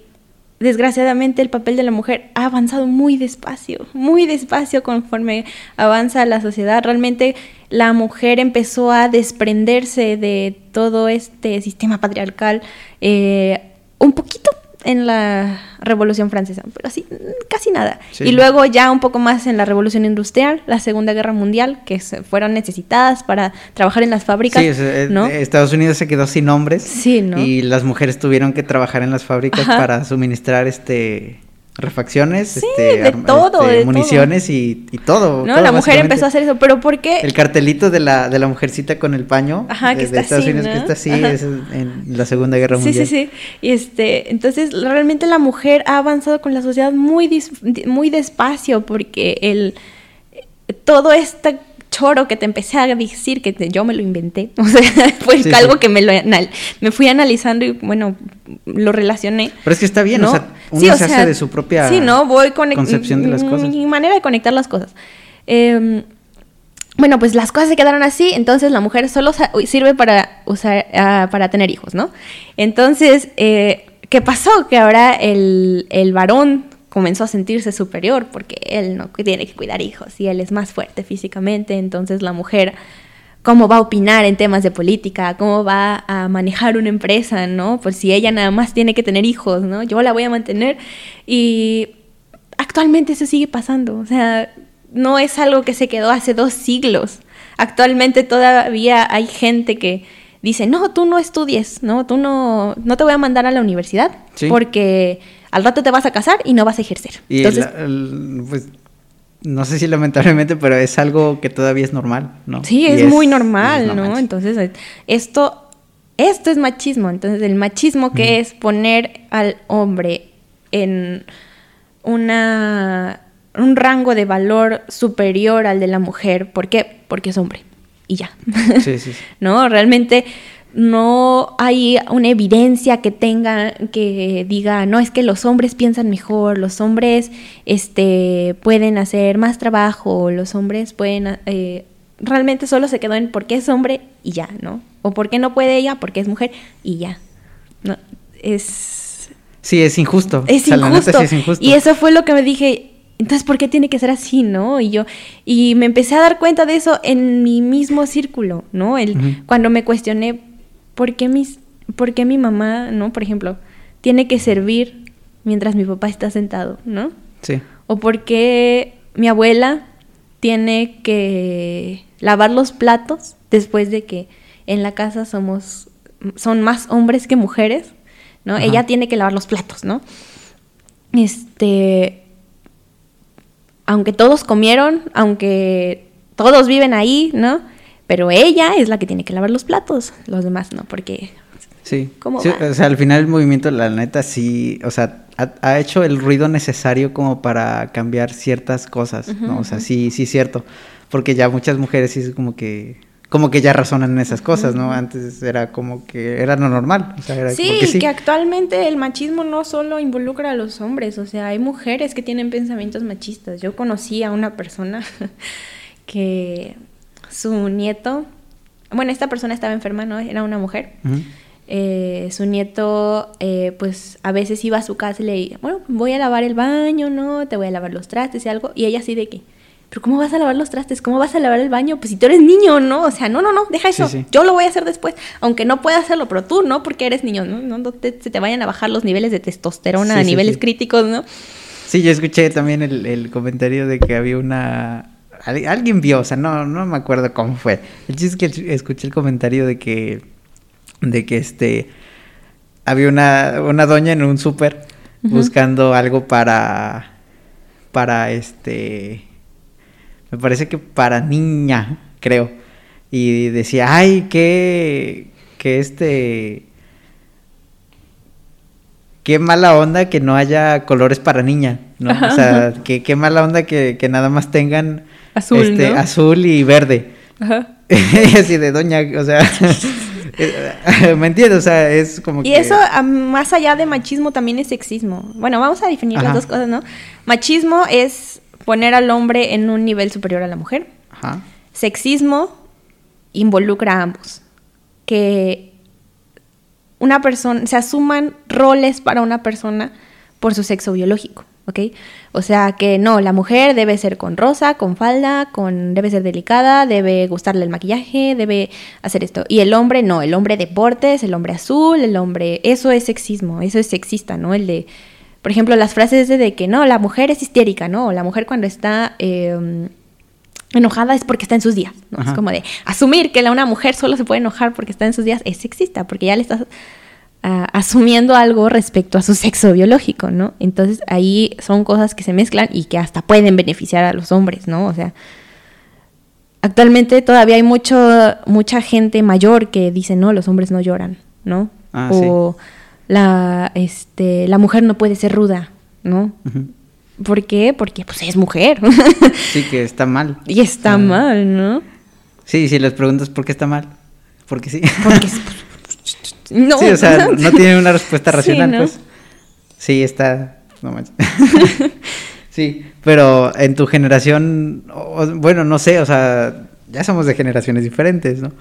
desgraciadamente el papel de la mujer ha avanzado muy despacio, muy despacio conforme avanza la sociedad. Realmente la mujer empezó a desprenderse de todo este sistema patriarcal eh, un poquito en la Revolución Francesa, pero así, casi nada. Sí. Y luego ya un poco más en la Revolución Industrial, la Segunda Guerra Mundial, que se fueron necesitadas para trabajar en las fábricas, Sí, es- es- ¿no? Estados Unidos se quedó sin hombres. Sí, ¿no? Y las mujeres tuvieron que trabajar en las fábricas Ajá. para suministrar este refacciones, Sí, este, de todo, este, de municiones y, y todo. ¿No? todo, la mujer empezó a hacer eso, pero ¿por qué? El cartelito de la, de la mujercita con el paño Ajá, que de, está Estados así, Unidos que está así es en la Segunda Guerra Sí, Mundial. sí, sí. Y este, entonces realmente la mujer ha avanzado con la sociedad muy, dis- muy despacio porque el todo este choro que te empecé a decir que te- yo me lo inventé, [LAUGHS] o sea, fue Sí, algo sí. que me lo anal- me fui analizando y bueno, lo relacioné. Pero es que está bien, ¿no? o sea, uno Sí, o se hace de su propia sí, ¿no? Voy conec- concepción de las cosas. Mi manera de conectar las cosas. Em, bueno, pues las cosas se quedaron así, entonces la mujer solo sirve para usar, ah, para tener hijos, ¿no? Entonces, eh, ¿qué pasó? Que ahora el, el varón comenzó a sentirse superior porque él no tiene que cuidar hijos y él es más fuerte físicamente, entonces la mujer cómo va a opinar en temas de política, cómo va a manejar una empresa, ¿no? Pues si ella nada más tiene que tener hijos, ¿no? Yo la voy a mantener y actualmente eso sigue pasando, o sea, no es algo que se quedó hace dos siglos. Actualmente todavía hay gente que dice, no, tú no estudies, no, tú no, no te voy a mandar a la universidad Sí. porque al rato te vas a casar y no vas a ejercer. Y Entonces, el- pues no sé si lamentablemente, pero es algo que todavía es normal, ¿no? Sí, es, muy normal, no. Entonces, esto, esto es machismo. Entonces, el machismo que es poner al hombre en una un rango de valor superior al de la mujer. ¿Por qué? Porque es hombre. Y ya. Sí, sí, sí. [LAUGHS] ¿No? Realmente no hay una evidencia que tenga, que diga, no, es que los hombres piensan mejor, los hombres este, pueden hacer más trabajo, los hombres pueden... eh, realmente solo se quedó en porque es hombre y ya, ¿no? O por qué no puede ella, porque es mujer y ya. No, es... Sí, es injusto. Es O sea, neta injusto. sí es injusto. Y eso fue lo que me dije, entonces, ¿por qué tiene que ser así, no? Y yo, y me empecé a dar cuenta de eso en mi mismo círculo, ¿no? El. Cuando me cuestioné, ¿por qué, mis, ¿por qué mi mamá, no? Por ejemplo, tiene que servir mientras mi papá está sentado, ¿no? Sí. O por qué mi abuela tiene que lavar los platos después de que en la casa somos son más hombres que mujeres, ¿no? Ajá. Ella tiene que lavar los platos, ¿no? Este aunque todos comieron, aunque todos viven ahí, ¿no? Pero ella es la que tiene que lavar los platos, los demás no, porque Sí. ¿Cómo Sí, o sea, al final el movimiento, la neta, sí, o sea, ha, ha hecho el ruido necesario como para cambiar ciertas cosas, ¿no? O sea, sí, sí es cierto. Porque ya muchas mujeres sí es como que, como que ya razonan en esas cosas, ¿no? Antes era como que era lo normal. O sea, era Sí, que sí. que actualmente el machismo no solo involucra a los hombres, o sea, hay mujeres que tienen pensamientos machistas. Yo conocí a una persona [LAUGHS] que su nieto, bueno, esta persona estaba enferma, ¿no? Era una mujer. Eh, su nieto, eh, pues a veces iba a su casa y le decía, bueno, voy a lavar el baño, ¿no? Te voy a lavar los trastes y algo. Y ella así de que, pero ¿cómo vas a lavar los trastes? ¿Cómo vas a lavar el baño? Pues si tú eres niño, ¿no? O sea, no, no, no, deja eso. sí. Yo lo voy a hacer después, aunque no pueda hacerlo, pero tú no, porque eres niño, ¿no? No, no te- se te vayan a bajar los niveles de testosterona Sí, a niveles críticos, ¿no? Sí, yo escuché también el, el comentario de que había una... al- Alguien vio, o sea, no, no me acuerdo cómo fue. El chiste es que escuché el comentario de que... De que este... Había una, una doña en un súper buscando algo para... Para este... Me parece que para niña, creo. Y decía, ay, que... Que este qué mala onda que no haya colores para niña, ¿no? O sea, qué mala onda que, que nada más tengan Azul, este, ¿no? azul y verde. Ajá. y [LAUGHS] así de doña, o sea, [LAUGHS] eh, ¿me entiendes? O sea, es como Y que... eso, ah, más allá de machismo, también es sexismo. Bueno, vamos a definir Ajá. las dos cosas, ¿no? Machismo es poner al hombre en un nivel superior a la mujer. Ajá. Sexismo involucra a ambos. Que una persona, se asuman roles para una persona por su sexo biológico. ¿Ok? O sea que no, la mujer debe ser con rosa, con falda, con debe ser delicada, debe gustarle el maquillaje, debe hacer esto. Y el hombre no, el hombre deportes, el hombre azul, el hombre, eso es sexismo, eso es sexista, ¿no? El de, por ejemplo, las frases de, que no, la mujer es histérica, ¿no? La mujer cuando está em, enojada es porque está en sus días, ¿no? Es como de asumir que la, una mujer solo se puede enojar porque está en sus días es sexista, porque ya le estás asumiendo algo respecto a su sexo biológico, ¿no? Entonces ahí son cosas que se mezclan y que hasta pueden beneficiar a los hombres, ¿no? O sea, actualmente todavía hay mucho, mucha gente mayor que dice, no, los hombres no lloran, ¿no? Ah, o la, este, la mujer no puede ser ruda, ¿no? ¿Por qué? Porque pues es mujer. [LAUGHS] sí, que está mal. Y está mal, ¿no? Sí, si les preguntas por qué está mal. Porque sí. Porque [LAUGHS] no. Sí, o sea, no tiene una respuesta [LAUGHS] racional, pues. Sí, está. No manches. [LAUGHS] sí, pero en tu generación, bueno, no sé, o sea, ya somos de generaciones diferentes, ¿no?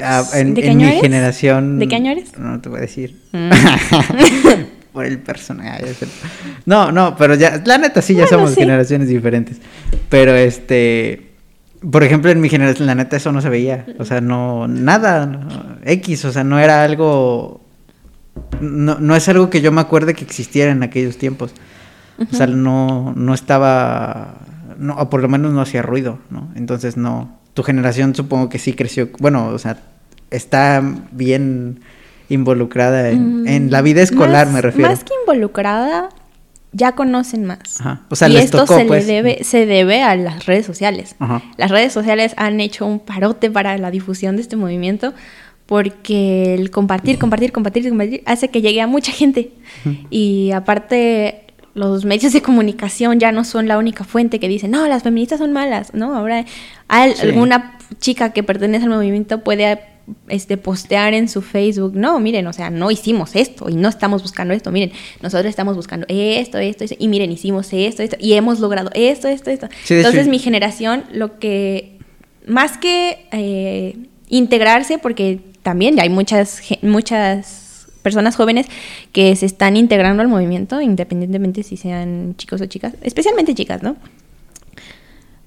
Ah, en, ¿De mi generación. ¿De qué año eres? No te voy a decir. Mm. [LAUGHS] Por el personaje. No, no, pero ya, la neta sí, ya somos generaciones diferentes. Pero este por ejemplo, en mi generación, la neta, eso no se veía. O sea, no, nada, X, o sea, no era algo, no, no es algo que yo me acuerde que existiera en aquellos tiempos. O sea, no, no estaba, no, o por lo menos no hacía ruido, ¿no? Entonces, no, tu generación supongo que sí creció, bueno, o sea, está bien involucrada en, en la vida escolar, me refiero. Más que involucrada, ya conocen más. O sea, y esto se pues. debe, se debe a las redes sociales. Las redes sociales han hecho un parote para la difusión de este movimiento porque el compartir, compartir, compartir, compartir hace que llegue a mucha gente. Y aparte, los medios de comunicación ya no son la única fuente que dicen, no, las feministas son malas, ¿no? Ahora alguna chica que pertenece al movimiento puede este, postear en su Facebook, no, miren, o sea, no hicimos esto y no estamos buscando esto, miren, nosotros estamos buscando esto, esto, esto y miren, hicimos esto, esto, y hemos logrado esto, esto, esto. Entonces mi generación, lo que, más que eh, integrarse, porque también hay muchas, muchas personas jóvenes que se están integrando al movimiento, independientemente si sean chicos o chicas, especialmente chicas, ¿no?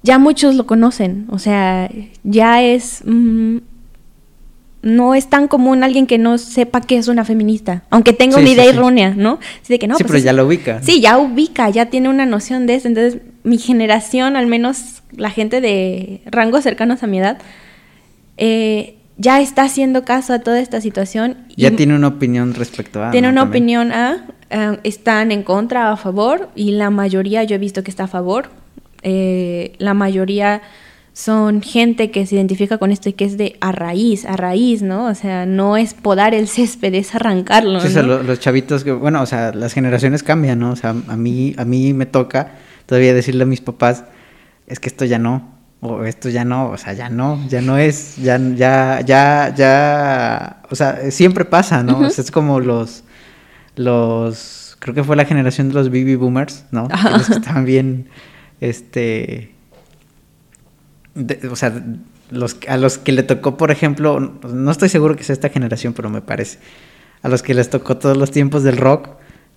Ya muchos lo conocen, o sea, ya es... Mm, no es tan común alguien que no sepa que es una feminista, aunque tenga una idea errónea, ¿no? Sí, que no, pues pero ya lo ubica. Sí, ya ubica, ya tiene una noción de eso. Entonces, mi generación, al menos la gente de rangos cercanos a mi edad, eh, ya está haciendo caso a toda esta situación. Ya tiene una opinión respecto a... Tiene una opinión a... Están en contra o a favor y la mayoría yo he visto que está a favor. Eh, la mayoría son gente que se identifica con esto y que es de a raíz, a raíz, ¿no? O sea, no es podar el césped, es arrancarlo. Sí, o sea, los, chavitos, que, bueno, o sea, las generaciones cambian, ¿no? O sea, a mí, a mí me toca todavía decirle a mis papás, es que esto ya no, o esto ya no, o sea, ya no, ya no es, ya, ya, ya, ya, o sea, siempre pasa, ¿no? o sea, es como los, los, creo que fue la generación de los baby boomers, ¿no? Los que [LAUGHS] estaban bien, este o sea, los, a los que le tocó, por ejemplo, no estoy seguro que sea esta generación, pero me parece, a los que les tocó todos los tiempos del rock,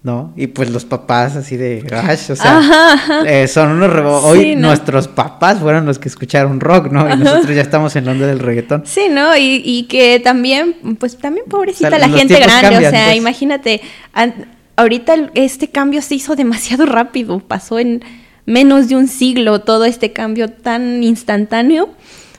¿no? Y pues los papás así de, o sea, eh, son unos... Hoy nuestros papás fueron los que escucharon rock, ¿no? Y nosotros ya estamos en onda del reggaetón. Sí, ¿no? Y, y que también, pues también pobrecita la gente grande, o sea, pues. imagínate, ahorita este cambio se hizo demasiado [LAUGHS] rápido, pasó en menos de un siglo todo este cambio tan instantáneo,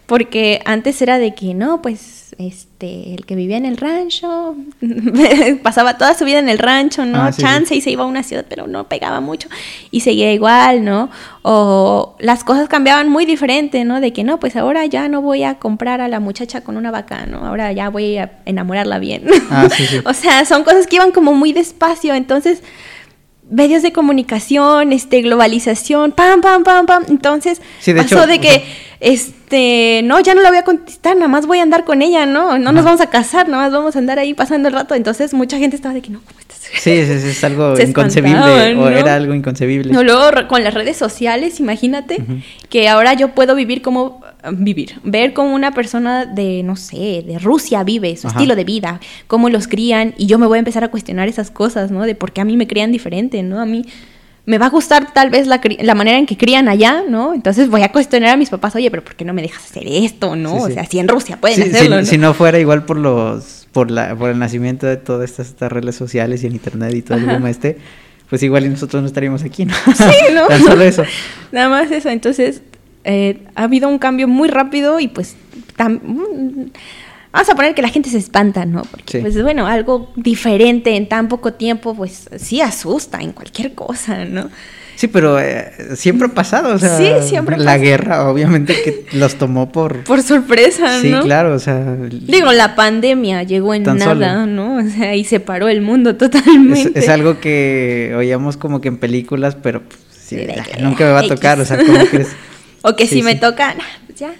porque antes era de que no, pues este, el que vivía en el rancho [LAUGHS] pasaba toda su vida en el rancho, ¿no? Ah, Chance y se iba a una ciudad, pero no pegaba mucho y seguía igual, ¿no? O las cosas cambiaban muy diferente, ¿no? De que no, pues ahora ya no voy a comprar a la muchacha con una vaca, ¿no? Ahora ya voy a enamorarla bien. Ah, [LAUGHS] o sea, son cosas que iban como muy despacio, entonces medios de comunicación, este, globalización, pam, pam, pam, pam. Entonces, pasó de que, este, no, ya no la voy a contestar, nada más voy a andar con ella, ¿no? No nos vamos a casar, nada más vamos a andar ahí pasando el rato. Entonces, mucha gente estaba de que, no, ¿cómo estás? Sí, es, algo [LAUGHS] inconcebible, o era algo inconcebible. No, luego con las redes sociales, imagínate, que ahora yo puedo vivir como vivir, ver cómo una persona de, no sé, de Rusia vive, su estilo de vida, cómo los crían, y yo me voy a empezar a cuestionar esas cosas, ¿no? De por qué a mí me crían diferente, ¿no? A mí me va a gustar tal vez la, la, manera en que crían allá, ¿no? Entonces voy a cuestionar a mis papás, oye, pero ¿por qué no me dejas hacer esto, no? O sea, si en Rusia pueden hacerlo, si, ¿no? Si no fuera igual por los, por la, por el nacimiento de todas estas, estas redes sociales y en internet y todo el boom este, pues igual nosotros no estaríamos aquí, ¿no? Sí, ¿no? [LAUGHS] Tan solo eso. [LAUGHS] Nada más eso. Entonces, eh, ha habido un cambio muy rápido y pues tan, vamos a poner que la gente se espanta, ¿no? Porque, Sí. pues bueno, algo diferente en tan poco tiempo, pues sí asusta en cualquier cosa, ¿no? Sí, pero eh, siempre ha pasado, o sea, Sí, siempre la pasa. guerra obviamente que los tomó por... [LAUGHS] Por sorpresa, sí, ¿no? claro, o sea... Digo, la pandemia llegó en nada, solo. ¿no? O sea, y separó el mundo [LAUGHS] es, totalmente. es algo que oíamos como que en películas, pero pues, sí, Sí, nunca me va a tocar, o sea, ¿cómo crees? [LAUGHS] O que Sí, si me toca, pues ya,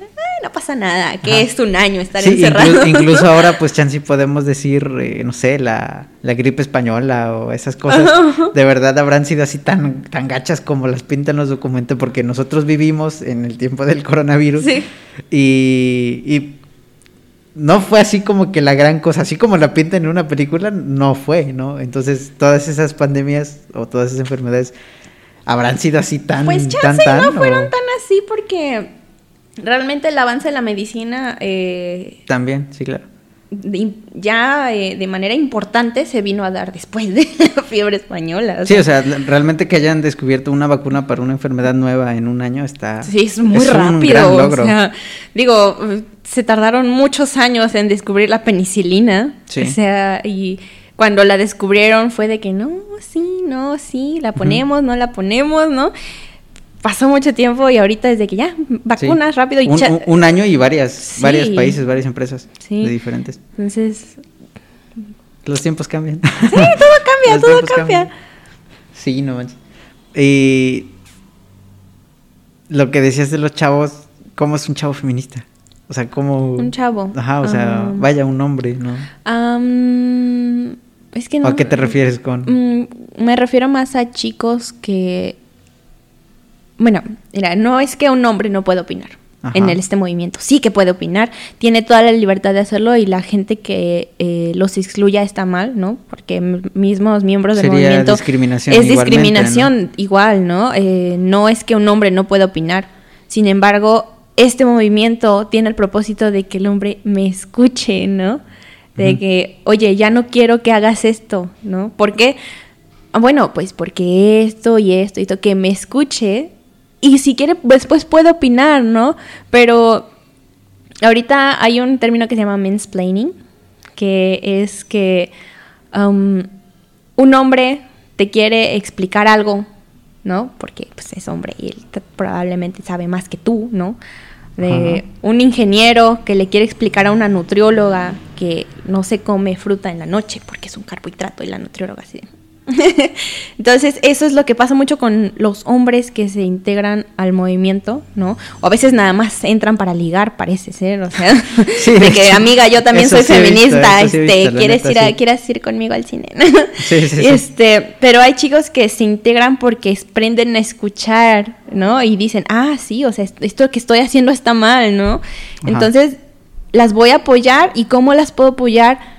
no pasa nada, que Ajá. es un año estar encerrado. inclu- incluso [LAUGHS] ahora pues chance podemos decir, eh, no sé, la, la gripe española o esas cosas, de verdad habrán sido así tan, tan gachas como las pintan los documentos, porque nosotros vivimos en el tiempo del coronavirus Sí. y, y no fue así como que la gran cosa, así como la pintan en una película, no fue, ¿no? Entonces todas esas pandemias o todas esas enfermedades habrán sido así tan, Pues tan, chance tan, no o fueron tan así porque realmente el avance de la medicina eh, También, sí, claro. de- ya eh, de manera importante se vino a dar después de [LAUGHS] la fiebre española. Sí, o sea, realmente que hayan descubierto una vacuna para una enfermedad nueva en un año está... Sí, es muy un rápido. gran o logro. sea, digo, se tardaron muchos años en descubrir la penicilina. Sí. O sea, y cuando la descubrieron fue de que no, sí, no, sí, la ponemos, no la ponemos, ¿no? Pasó mucho tiempo y ahorita desde que ya, vacunas Sí. rápido y un, un- un año y varias, Sí. varios países, varias empresas Sí. de diferentes. Entonces, Los tiempos cambian. sí, todo cambia, [LAUGHS] Los todo cambia. cambian. Sí, no manches. Y lo que decías de los chavos, ¿cómo es un chavo feminista? O sea, ¿cómo... Un chavo. Ajá, o sea, vaya un hombre, ¿no? Am, es que no. ¿A qué te refieres con...? Mm, me refiero más a chicos que. Bueno, mira, no es que un hombre no pueda opinar Ajá. en este movimiento. Sí que puede opinar, tiene toda la libertad de hacerlo y la gente que eh, los excluya está mal, ¿no? Porque mismos miembros del Sería movimiento. discriminación Es discriminación igual, ¿no? Eh, no es que un hombre no pueda opinar. Sin embargo, este movimiento tiene el propósito de que el hombre me escuche, ¿no? De que, oye, ya no quiero que hagas esto, ¿no? ¿Por qué? Bueno, pues porque esto y esto y esto, que me escuche y si quiere después puede opinar, ¿no? Pero ahorita hay un término que se llama mansplaining, que es que um, un hombre te quiere explicar algo, ¿no? Porque pues, es hombre y él probablemente sabe más que tú, ¿no? De Ajá. un ingeniero que le quiere explicar a una nutrióloga que no se come fruta en la noche porque es un carbohidrato y la nutrióloga así. [LAUGHS] Entonces, eso es lo que pasa mucho con los hombres que se integran al movimiento, ¿no? O a veces nada más entran para ligar, parece ser, o sea, [LAUGHS] Sí, de que amiga, yo también soy sí he visto, feminista, este, visto, ¿quieres neta, ir a, sí. quieres ir conmigo al cine? [LAUGHS] Sí, sí, sí. Este, pero hay chicos que se integran porque aprenden a escuchar, ¿no? Y dicen, ah, sí, o sea, est- esto que estoy haciendo está mal, ¿no? Ajá. Entonces, las voy a apoyar y cómo las puedo apoyar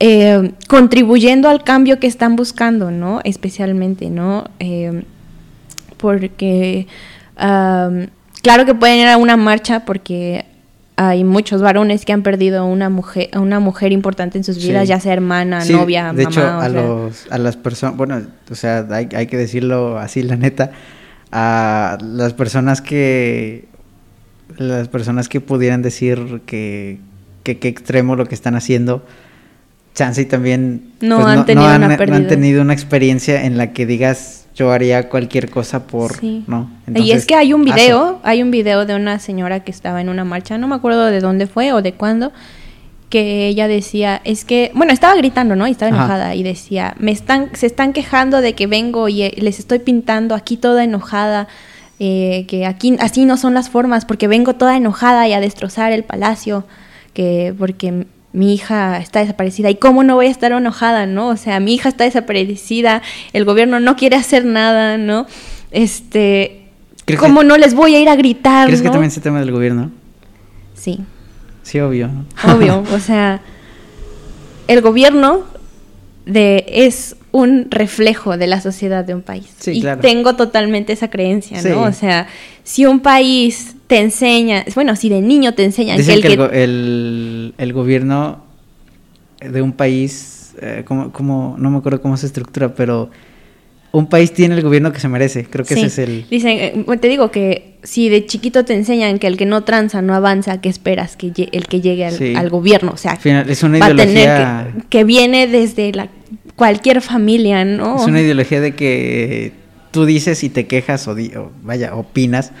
eh, contribuyendo al cambio que están buscando, ¿no? Especialmente, ¿no? Eh, porque, claro que pueden ir a una marcha porque hay muchos varones que han perdido a una mujer, a una mujer importante en sus vidas, Sí. ya sea hermana, Sí, novia, de mamá. hecho, o a, sea. los, a las personas, bueno, o sea, hay, hay que decirlo así, la neta, a las personas que, las personas que pudieran decir que, que qué extremo lo que están haciendo, chance y también pues, No han tenido han, una no han tenido una experiencia en la que digas yo haría cualquier cosa por, Sí. ¿no? y Entonces, es que hay un video, hay un video de una señora que estaba en una marcha, no me acuerdo de dónde fue o de cuándo, que ella decía, es que, bueno, estaba gritando, ¿no? Y estaba Ajá. enojada y decía, me están, se están quejando de que vengo y eh, les estoy pintando aquí toda enojada, eh, que aquí así no son las formas, porque vengo toda enojada y a destrozar el palacio, que porque mi hija está desaparecida y cómo no voy a estar enojada, ¿no? O sea, mi hija está desaparecida, el gobierno no quiere hacer nada, ¿no? Este, ¿Crees ¿cómo que- no les voy a ir a gritar, ¿Crees que también se tema del gobierno? Sí, Sí, obvio. ¿no? obvio, o [LAUGHS] sea, el gobierno de es un reflejo de la sociedad de un país. Sí, y claro. tengo totalmente esa creencia, Sí. ¿no? O sea, si un país te enseña, bueno, si de niño te enseñan Dicen que el que... el- el gobierno de un país, eh, como, como- no me acuerdo cómo se estructura, pero un país tiene el gobierno que se merece. Creo que Sí. ese es el... Dicen, eh, te digo que si de chiquito te enseñan que el que no tranza no avanza, ¿qué esperas que el que llegue al, Sí. al gobierno? O sea, Al final, es una va a tener que, que viene desde la, cualquier familia, ¿no? Es una ideología de que tú dices y te quejas o, di- o vaya, opinas,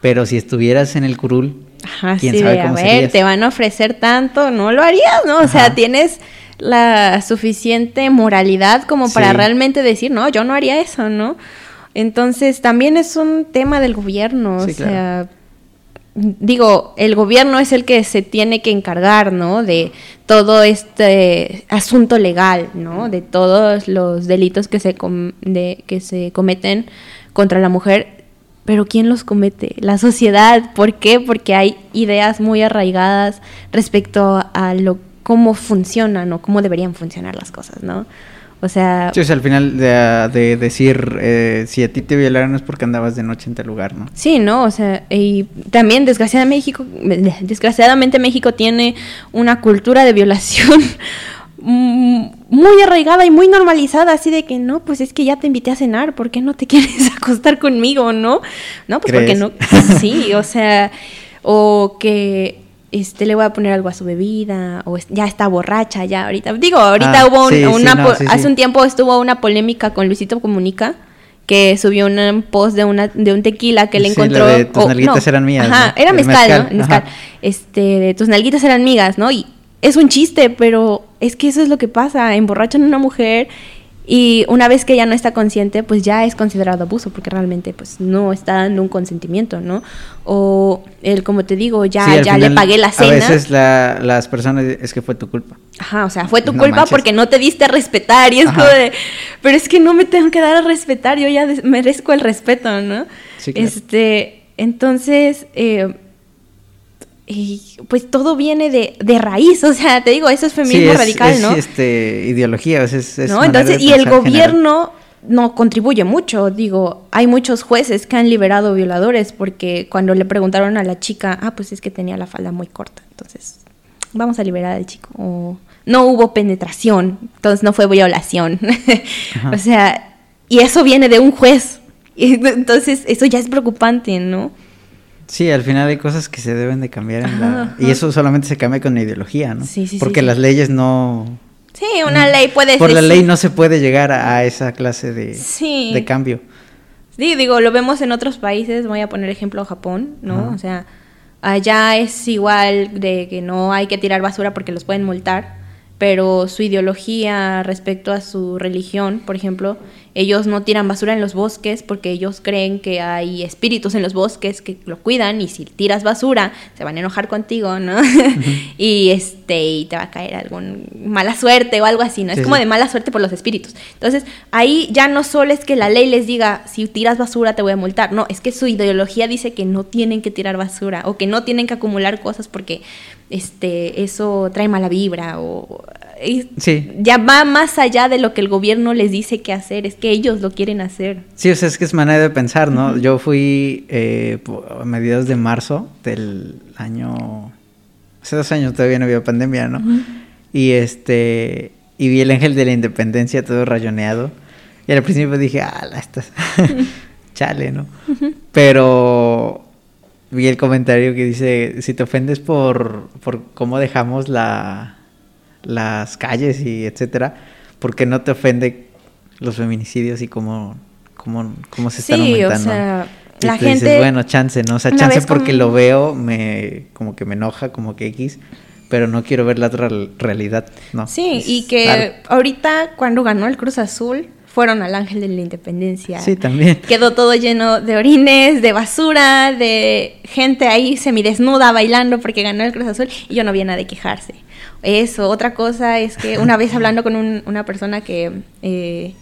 pero si estuvieras en el curul, Ajá, quién sí, sabe de, a cómo ver, serías. te van a ofrecer tanto, no lo harías, ¿no? O sea, tienes la suficiente moralidad como para Sí. realmente decir, no, yo no haría eso, ¿no? Entonces, también es un tema del gobierno, Sí, o sea, digo, el gobierno es el que se tiene que encargar, ¿no? De todo este asunto legal, ¿no? De todos los delitos que se, com- de, que se cometen contra la mujer. Pero ¿quién los comete? La sociedad. ¿Por qué? Porque hay ideas muy arraigadas respecto a lo cómo funcionan o cómo deberían funcionar las cosas, ¿no? O sea, Sí, o sea, al final de, de decir, eh, si a ti te violaron es porque andabas de noche en tal lugar, ¿no? Sí, ¿no? O sea, y también desgraciadamente México, [LAUGHS] desgraciadamente México tiene una cultura de violación [LAUGHS] muy arraigada y muy normalizada, así de que no, pues es que ya te invité a cenar, ¿por qué no te [LAUGHS] quieres acostar conmigo, no? No, pues porque no. Sí, o sea, o que este le voy a poner algo a su bebida o es- ya está borracha ya ahorita. Digo, ahorita Ah, hubo un- sí, sí, una no, sí, hace un tiempo estuvo una polémica con Luisito Comunica que subió un post de una de un tequila que le encontró la de tus nalguitas eran mías, Ajá, ¿no? era mezcal, mezcal, ¿no? Mezcal. Este, de tus nalguitas eran migas, ¿no? Y es un chiste, pero es que eso es lo que pasa, emborrachan a una mujer y una vez que ella no está consciente, pues ya es considerado abuso porque realmente pues no está dando un consentimiento, ¿no? O el como te digo, ya Sí, ya le pagué la cena. A veces la- las personas es que fue tu culpa. Ajá, o sea, fue tu No culpa manches. porque no te diste a respetar y es Ajá. como de, pero es que no me tengo que dar a respetar, yo ya merezco el respeto, ¿no? Sí, claro. Este, entonces, eh, y, pues todo viene de, de raíz, o sea, te digo, eso es feminismo sí, es, radical, es, ¿no? este, ideología, es, es ¿no? Entonces, y el general. gobierno no contribuye mucho, digo, hay muchos jueces que han liberado violadores porque cuando le preguntaron a la chica, ah, pues es que tenía la falda muy corta, entonces vamos a liberar al chico. O, no hubo penetración, entonces no fue violación. [LAUGHS] O sea, y eso viene de un juez. [LAUGHS] Entonces, eso ya es preocupante, ¿no? Sí, al final hay cosas que se deben de cambiar en la... Ajá, Y eso solamente se cambia con la ideología, ¿no? Sí, sí, sí, Porque sí. las leyes no... Sí, una ley puede Por la ley no se puede llegar a, esa clase de, de cambio. Sí, digo, lo vemos en otros países, voy a poner ejemplo Japón, ¿no? Ajá. O sea, allá es igual de que no hay que tirar basura porque los pueden multar, pero su ideología respecto a su religión, por ejemplo, ellos no tiran basura en los bosques porque ellos creen que hay espíritus en los bosques que lo cuidan y si tiras basura se van a enojar contigo, ¿no? [LAUGHS] y este y te va a caer algún mala suerte o algo así, ¿no? Sí, es como sí. de mala suerte por los espíritus. Entonces, ahí ya no solo es que la ley les diga, si tiras basura te voy a multar. No, es que su ideología dice que no tienen que tirar basura o que no tienen que acumular cosas porque este, eso trae mala vibra o... Sí. Ya va más allá de lo que el gobierno les dice que hacer, es que ellos lo quieren hacer. Sí, o sea, es que es manera de pensar, ¿no? Yo fui eh, a mediados de marzo del año... Hace dos años todavía no había pandemia, ¿no? Y este... Y vi el ángel de la independencia todo rayoneado. Y al principio dije, ah, la estás... Chale, ¿no? Pero vi el comentario que dice, si te ofendes por, por cómo dejamos la, las calles y etcétera, ¿por qué no te ofende los feminicidios y cómo, cómo, cómo se están Sí, o aumentando? sea, Y la tú dices, gente- bueno, chance, ¿no? O sea, chance porque lo veo, me como que me enoja, como que X, pero no quiero ver la otra realidad, ¿no? Sí, Es y que ahorita cuando ganó el Cruz Azul fueron al Ángel de la Independencia. Sí, también. Quedó todo lleno de orines, de basura, de gente ahí semidesnuda bailando porque ganó el Cruz Azul y yo no vi a nadie quejarse. Eso, otra cosa es que una vez hablando con un- una persona que eh,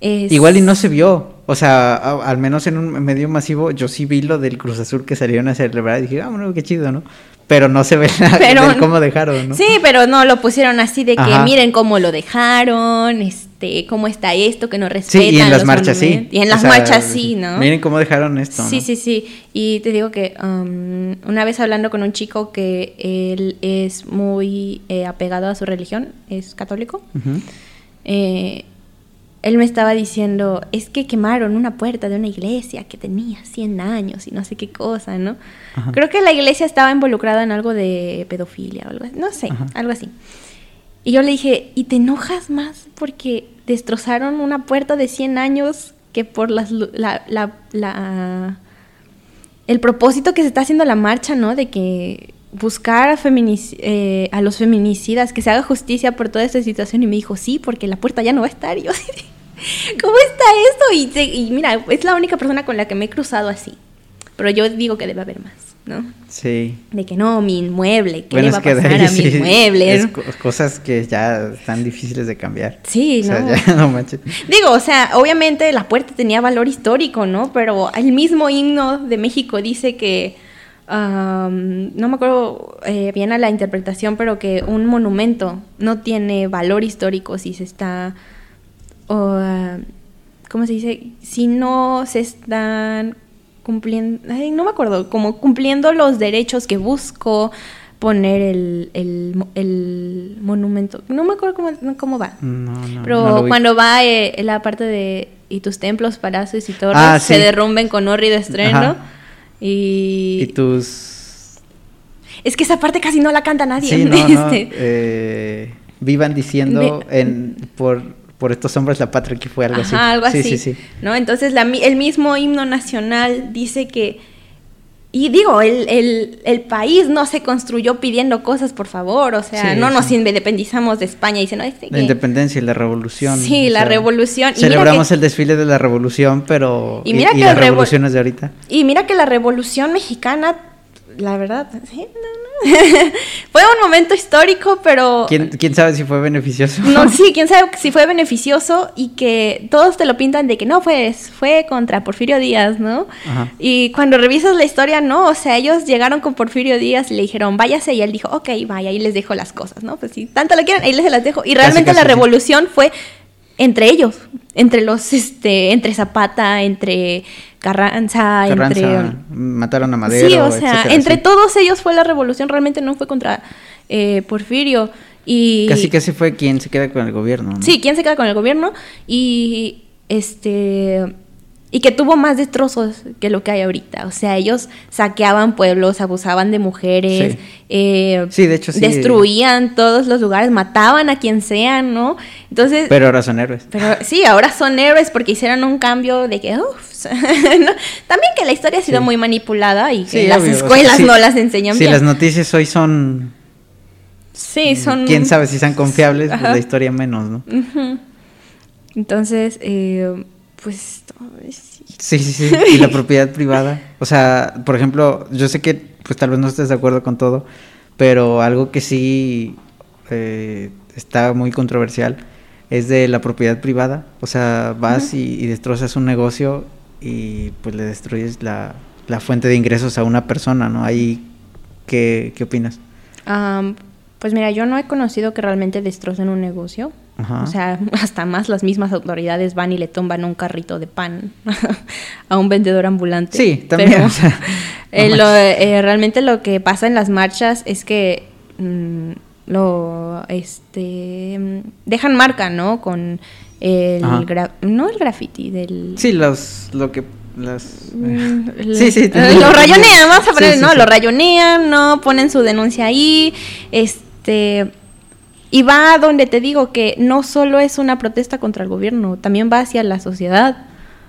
es- Igual y no se vio. O sea, a- al menos en un medio masivo, yo sí vi lo del Cruz Azul que salieron a celebrar y dije, ah, bueno, qué chido, ¿no? Pero no se ve [LAUGHS] nada Pero- cómo dejaron, ¿no? Sí, pero no lo pusieron así de que Ajá. miren cómo lo dejaron, este este, cómo está esto, que no respetan. Sí, y en las marchas sí. Y en las O sea, marchas sí, ¿no? Miren cómo dejaron esto. Sí, ¿no? sí, sí. Y te digo que um, una vez hablando con un chico que él es muy eh, apegado a su religión, es católico, eh, él me estaba diciendo, es que quemaron una puerta de una iglesia que tenía 100 años y no sé qué cosa, ¿no? Ajá. Creo que la iglesia estaba involucrada en algo de pedofilia o algo así, no sé, Ajá. algo así. Y yo le dije, ¿y te enojas más porque destrozaron una puerta de 100 años que por las, la, la, la- el propósito que se está haciendo la marcha, ¿no? De que buscar a, eh, a los feminicidas, que se haga justicia por toda esta situación. Y me dijo, sí, porque la puerta ya no va a estar. [LAUGHS] Y yo ¿cómo está esto? Y, y mira, es la única persona con la que me he cruzado así. Pero yo digo que debe haber más, ¿no? Sí. De que no, mi inmueble, ¿qué Bueno, le va a pasar ahí a mi inmueble? es cosas que ya están difíciles de cambiar. Sí, O sea, ¿no? ya [LAUGHS] no manches. Digo, o sea, obviamente la puerta tenía valor histórico, ¿no? Pero el mismo himno de México dice que, no me acuerdo eh, bien a la interpretación, pero que un monumento no tiene valor histórico si se está, ah, ¿cómo se dice? Si no se están cumpliendo, ay, no me acuerdo, como cumpliendo los derechos que busco poner el, el, mo- el monumento. No me acuerdo cómo, cómo va. No, no, Pero no cuando va eh, la parte de y tus templos, palacios y torres Ah, se derrumben con hórrido estruendo. Ajá. Y, Y tus... es que esa parte casi no la canta nadie. Sí. [LAUGHS] Este, eh, vivan diciendo en, por, por estos hombres la patria que fue algo así. Ajá, algo Sí, así. sí, sí. ¿no? Entonces la el mismo himno nacional dice que, y digo, el, el- el país no se construyó pidiendo cosas, por favor, o sea, no nos independizamos de España y dicen, no, este La independencia y la revolución. Sí, la sea, revolución. Y Celebramos que- el desfile de la revolución, pero... Y mira que las el revo- revoluciones de ahorita. Y mira que la revolución mexicana, la verdad, sí, no, no. [LAUGHS] fue un momento histórico, pero... ¿Quién, quién sabe si fue beneficioso? No, sí, [LAUGHS] quién sabe si fue beneficioso y que todos te lo pintan de que no, pues fue contra Porfirio Díaz, ¿no? Ajá. Y cuando revisas la historia, no, o sea, ellos llegaron con Porfirio Díaz y le dijeron, váyase, y él dijo, ok, vaya, ahí les dejo las cosas, ¿no? Pues si tanto lo quieren, ahí les las dejo. Y realmente casi, la sí. revolución fue entre ellos, entre los, este, entre Zapata, entre Carranza, entre... Mataron a Madero, Sí, o sea, etcétera, entre sí. todos ellos fue la revolución, realmente no fue contra eh, Porfirio. Y Casi casi fue quien se queda con el gobierno. ¿no? Sí, quién se queda con el gobierno y este y que tuvo más destrozos que lo que hay ahorita. O sea, ellos saqueaban pueblos, abusaban de mujeres, Sí. eh, Sí, de hecho, sí. destruían todos los lugares, mataban a quien sea, ¿no? Entonces, pero, Pero ahora son héroes. sí, ahora son héroes porque hicieron un cambio de que, uff, [LAUGHS] ¿no? también que la historia ha sido muy manipulada y que las obvio, o sea, escuelas no las enseñan Si bien. las noticias hoy son... sí, son... ¿Quién sabe si sean [LAUGHS] confiables? Pues la historia menos, ¿no? Entonces, eh, pues... ay, sí. Sí, sí, sí. Y la propiedad privada. O sea, por ejemplo, yo sé que pues tal vez no estés de acuerdo con todo, pero algo que sí eh, está muy controversial es de la propiedad privada. O sea, vas y, y destrozas un negocio y pues le destruyes la, la fuente de ingresos a una persona, ¿no? Ahí, ¿qué, qué opinas? Am, pues mira, yo no he conocido que realmente destrocen un negocio. Ajá. O sea, [LAUGHS] hasta más las mismas autoridades van y le tumban un carrito de pan [LAUGHS] a un vendedor ambulante. Sí, también, Pero, o sea, [LAUGHS] no eh, lo- eh, realmente lo que pasa en las marchas es que mm, lo este mm, dejan marca, ¿no? Con el gra- no el graffiti del Sí, los, lo que... Las, Mm, sí, sí. eh, entiendo. Lo rayonean, vamos a poner, Sí, sí, ¿no? sí. Lo rayonean, ¿no? Ponen su denuncia ahí, este... Y va a donde te digo que no solo es una protesta contra el gobierno, también va hacia la sociedad.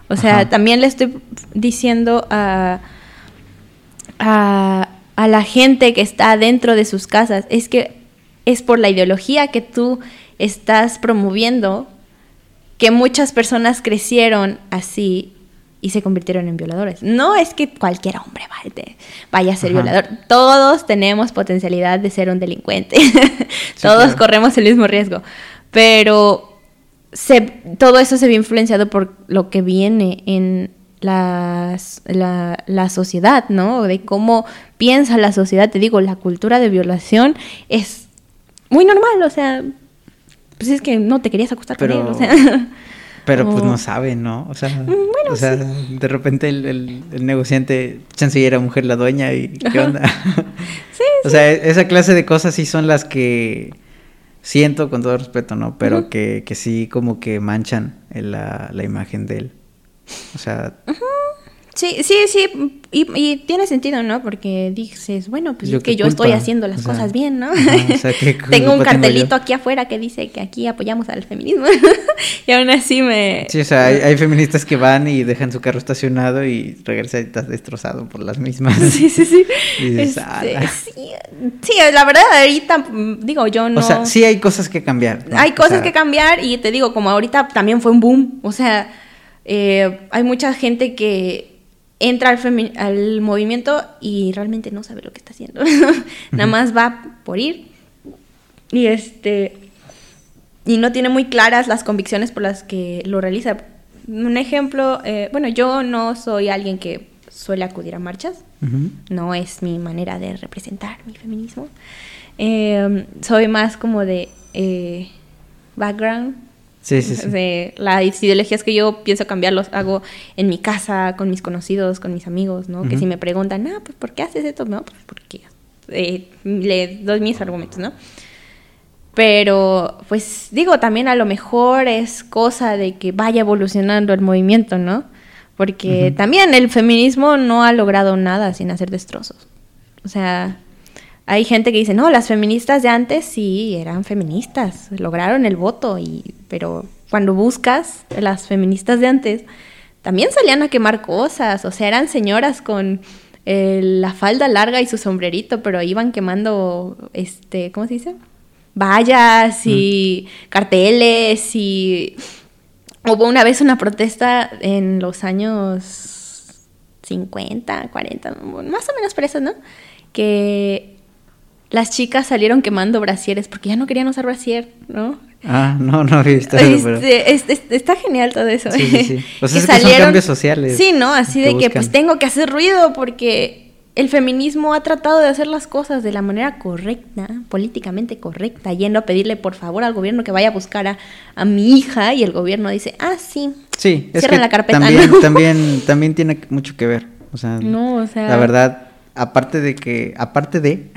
O sea, Ajá. también le estoy diciendo a, a, a la gente que está dentro de sus casas, es que es por la ideología que tú estás promoviendo que muchas personas crecieron así y se convirtieron en violadores. No es que cualquier hombre vaya, a ser Ajá. violador. Todos tenemos potencialidad de ser un delincuente. [LAUGHS] Todos claro. corremos el mismo riesgo. Pero se, todo eso se ve influenciado por lo que viene en las- la, la sociedad, ¿no? De cómo piensa la sociedad. Te digo, la cultura de violación es muy normal, o sea, pues es que no te querías acostar Pero- con él, o sea. Pero pues no sabe, ¿no? O sea, Mm, bueno, o sea de repente el, el, el negociante, chance era mujer la dueña y ¿qué onda? [LAUGHS] Sí, o sea, e- esa clase de cosas sí son las que siento con todo respeto, ¿no? Pero que, que sí como que manchan la, la imagen de él. O sea, Sí, sí, sí, y, y tiene sentido, ¿no? Porque dices, bueno, pues Yo es que yo estoy haciendo las o sea, cosas bien, ¿no? ajá, o sea, ¿qué [LAUGHS] culpa tengo un cartelito aquí afuera que dice que aquí apoyamos al feminismo. [LAUGHS] y aún así me... sí, o sea, hay, hay feministas que van y dejan su carro estacionado y regresa y está destrozado por las mismas. [LAUGHS] Sí, sí, sí. Y dices, Este, sí, sí, la verdad, ahorita, mm, digo, yo no... O sea, sí hay cosas que cambiar. ¿no? Hay O cosas sea, que cambiar y te digo, como ahorita también fue un boom. O sea, eh, hay mucha gente que entra al, al movimiento y realmente no sabe lo que está haciendo. [LAUGHS] Nada más va por ir. Y este. Y no tiene muy claras las convicciones por las que lo realiza. Un ejemplo, eh, bueno, yo no soy alguien que suele acudir a marchas no es mi manera de representar mi feminismo. Eh, soy más como de eh, background. Sí, sí, sí. De las ideologías que yo pienso cambiar los hago en mi casa, con mis conocidos, con mis amigos, ¿no? Que si me preguntan, ah, pues ¿por qué haces esto? No, pues porque eh, le doy mis argumentos, ¿no? Pero, pues digo, también a lo mejor es cosa de que vaya evolucionando el movimiento, ¿no? Porque también el feminismo no ha logrado nada sin hacer destrozos. O sea, hay gente que dice, no, las feministas de antes sí eran feministas, lograron el voto, y, pero cuando buscas las feministas de antes, también salían a quemar cosas, o sea, eran señoras con eh, la falda larga y su sombrerito, pero iban quemando, este, ¿cómo se dice? Vallas y carteles y hubo una vez una protesta en los años 50, 40, más o menos por eso, ¿no? Que las chicas salieron quemando brasieres porque ya no querían usar brasier, ¿no? Ah, no, no había visto eso, pero... Este, es- es- está genial todo eso. Sí, sí, sí. [LAUGHS] Que es que son cambios sociales Sí, ¿no? Así que de que pues tengo que hacer ruido porque el feminismo ha tratado de hacer las cosas de la manera correcta, políticamente correcta, yendo a pedirle por favor al gobierno que vaya a buscar a, a mi hija y el gobierno dice, ah, sí. Sí, es Cierran que la carpeta, también, ¿no? también, también tiene mucho que ver. O sea, No, o sea- la verdad, aparte de que, aparte de,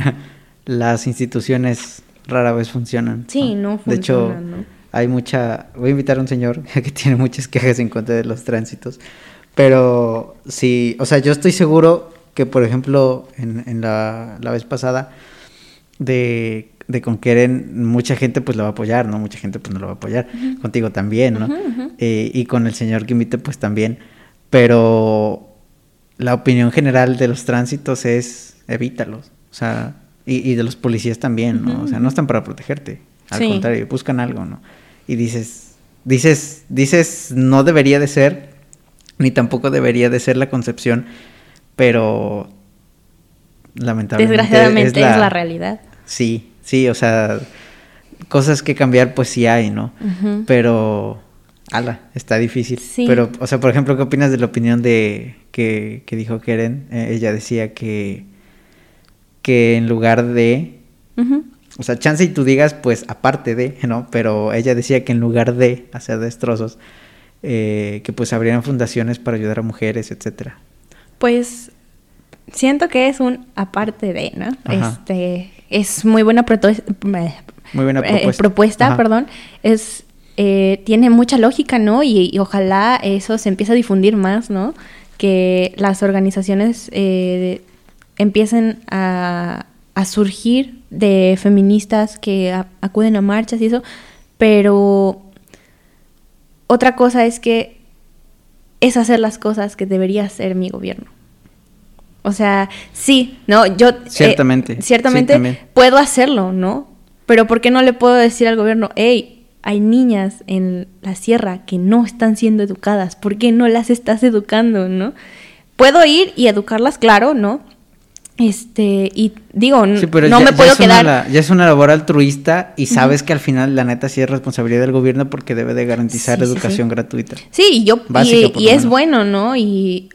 las instituciones rara vez funcionan. Sí, no De hecho, funcionan, ¿no? hay mucha, voy a invitar a un señor [LAUGHS] que tiene muchas quejas en contra de los tránsitos, pero sí, o sea, yo estoy seguro que, por ejemplo, en, en la, la vez pasada de, de con Keren, mucha gente pues lo va a apoyar, ¿no? Mucha gente pues no lo va a apoyar. Contigo también, ¿no? Eh, y con el señor que invite pues también. Pero la opinión general de los tránsitos es evítalos. O sea, y, y de los policías también, ¿no? O sea, no están para protegerte. Al Sí. contrario, buscan algo, ¿no? Y dices, dices, dices, no debería de ser, ni tampoco debería de ser la concepción, pero lamentablemente Desgraciadamente es la, realidad. Sí, sí, o sea, cosas que cambiar pues sí hay, ¿no? Pero, ala, está difícil. Sí. Pero, o sea, por ejemplo, ¿qué opinas de la opinión de que, que dijo Keren? Eh, ella decía que, que en lugar de, o sea, chance y tú digas, pues aparte de, ¿no? Pero ella decía que en lugar de hacer destrozos, eh, que pues abrieran fundaciones para ayudar a mujeres, etcétera. Pues siento que es un aparte de, ¿no? Ajá. Este es muy buena eh, Muy buena eh, propuesta. propuesta, perdón. Es eh, tiene mucha lógica, ¿no? Y, y ojalá eso se empiece a difundir más, ¿no? Que las organizaciones eh, empiecen a, a surgir de feministas que a- acuden a marchas y eso, pero otra cosa es que es hacer las cosas que debería hacer mi gobierno. O sea, sí, no, yo eh, Ciertamente, sí, ciertamente puedo hacerlo, ¿no? Pero ¿por qué no le puedo decir al gobierno, hey, hay niñas en la sierra que no están siendo educadas, ¿por qué no las estás educando, no? Puedo ir y educarlas, claro, ¿no? Este, y digo, Sí, pero no ya- me puedo es una quedar. la- ya es una labor altruista y sabes que al final la neta sí es responsabilidad del gobierno porque debe de garantizar Sí, educación sí. gratuita. Sí, y yo Básica, y, es bueno, ¿no? Y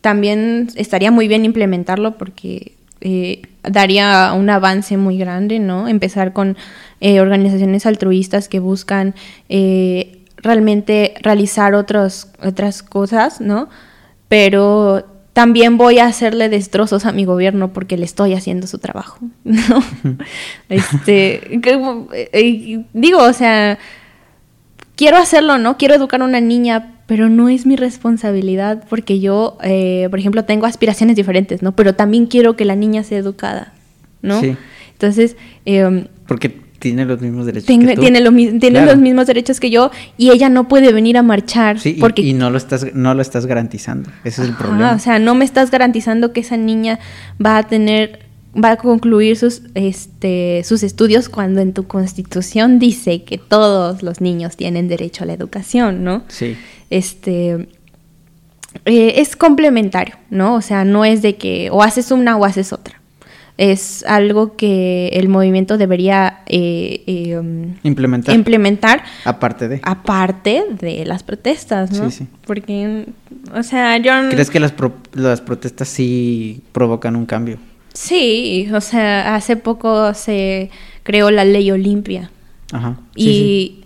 también estaría muy bien implementarlo porque eh, daría un avance muy grande, ¿no? Empezar con eh, organizaciones altruistas que buscan eh, realmente realizar otros, otras cosas, ¿no? Pero también voy a hacerle destrozos a mi gobierno porque le estoy haciendo su trabajo, [LAUGHS] ¿no? este, eh, digo, o sea, quiero hacerlo, ¿no? Quiero educar a una niña, pero no es mi responsabilidad porque yo, eh, por ejemplo, tengo aspiraciones diferentes, ¿no? Pero también quiero que la niña sea educada, ¿no? Sí. Entonces... Eh, porque tiene los mismos derechos que tú. Tiene, lo, tiene los mismos derechos que yo y ella no puede venir a marchar. Sí, porque... y, no, lo estás, no lo estás garantizando. Ese es el problema. O sea, no me estás garantizando que esa niña va a tener va a concluir sus, este, sus estudios cuando en tu constitución dice que todos los niños tienen derecho a la educación, ¿no? Sí. Este, eh, es complementario, ¿no? O sea, no es de que o haces una o haces otra. Es algo que el movimiento debería eh, eh, um, implementar. implementar. Aparte de. Aparte de las protestas, ¿no? Sí, sí. Porque, o sea, yo... ¿Crees que las, las protestas sí provocan un cambio? Sí, o sea, hace poco se creó la ley Olimpia. Ajá. y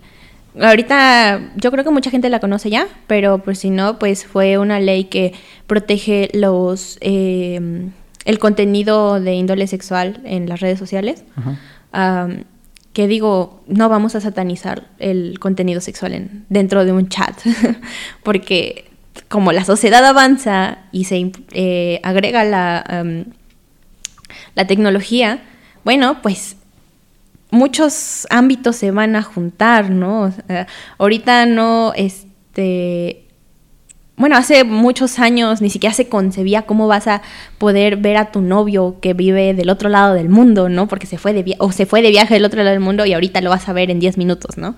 ahorita yo creo que mucha gente la conoce ya, pero pues si no, pues fue una ley que protege los em, el contenido de índole sexual en las redes sociales. Ajá. que digo, no vamos a satanizar el contenido sexual en, dentro de un chat, [LAUGHS] porque como la sociedad avanza y se eh, agrega la la tecnología, bueno, pues muchos ámbitos se van a juntar, ¿no? ahorita no, este, bueno, hace muchos años ni siquiera se concebía cómo vas a poder ver a tu novio que vive del otro lado del mundo, ¿no? Porque se fue de o se fue de viaje del otro lado del mundo y ahorita lo vas a ver en 10 minutos, ¿no?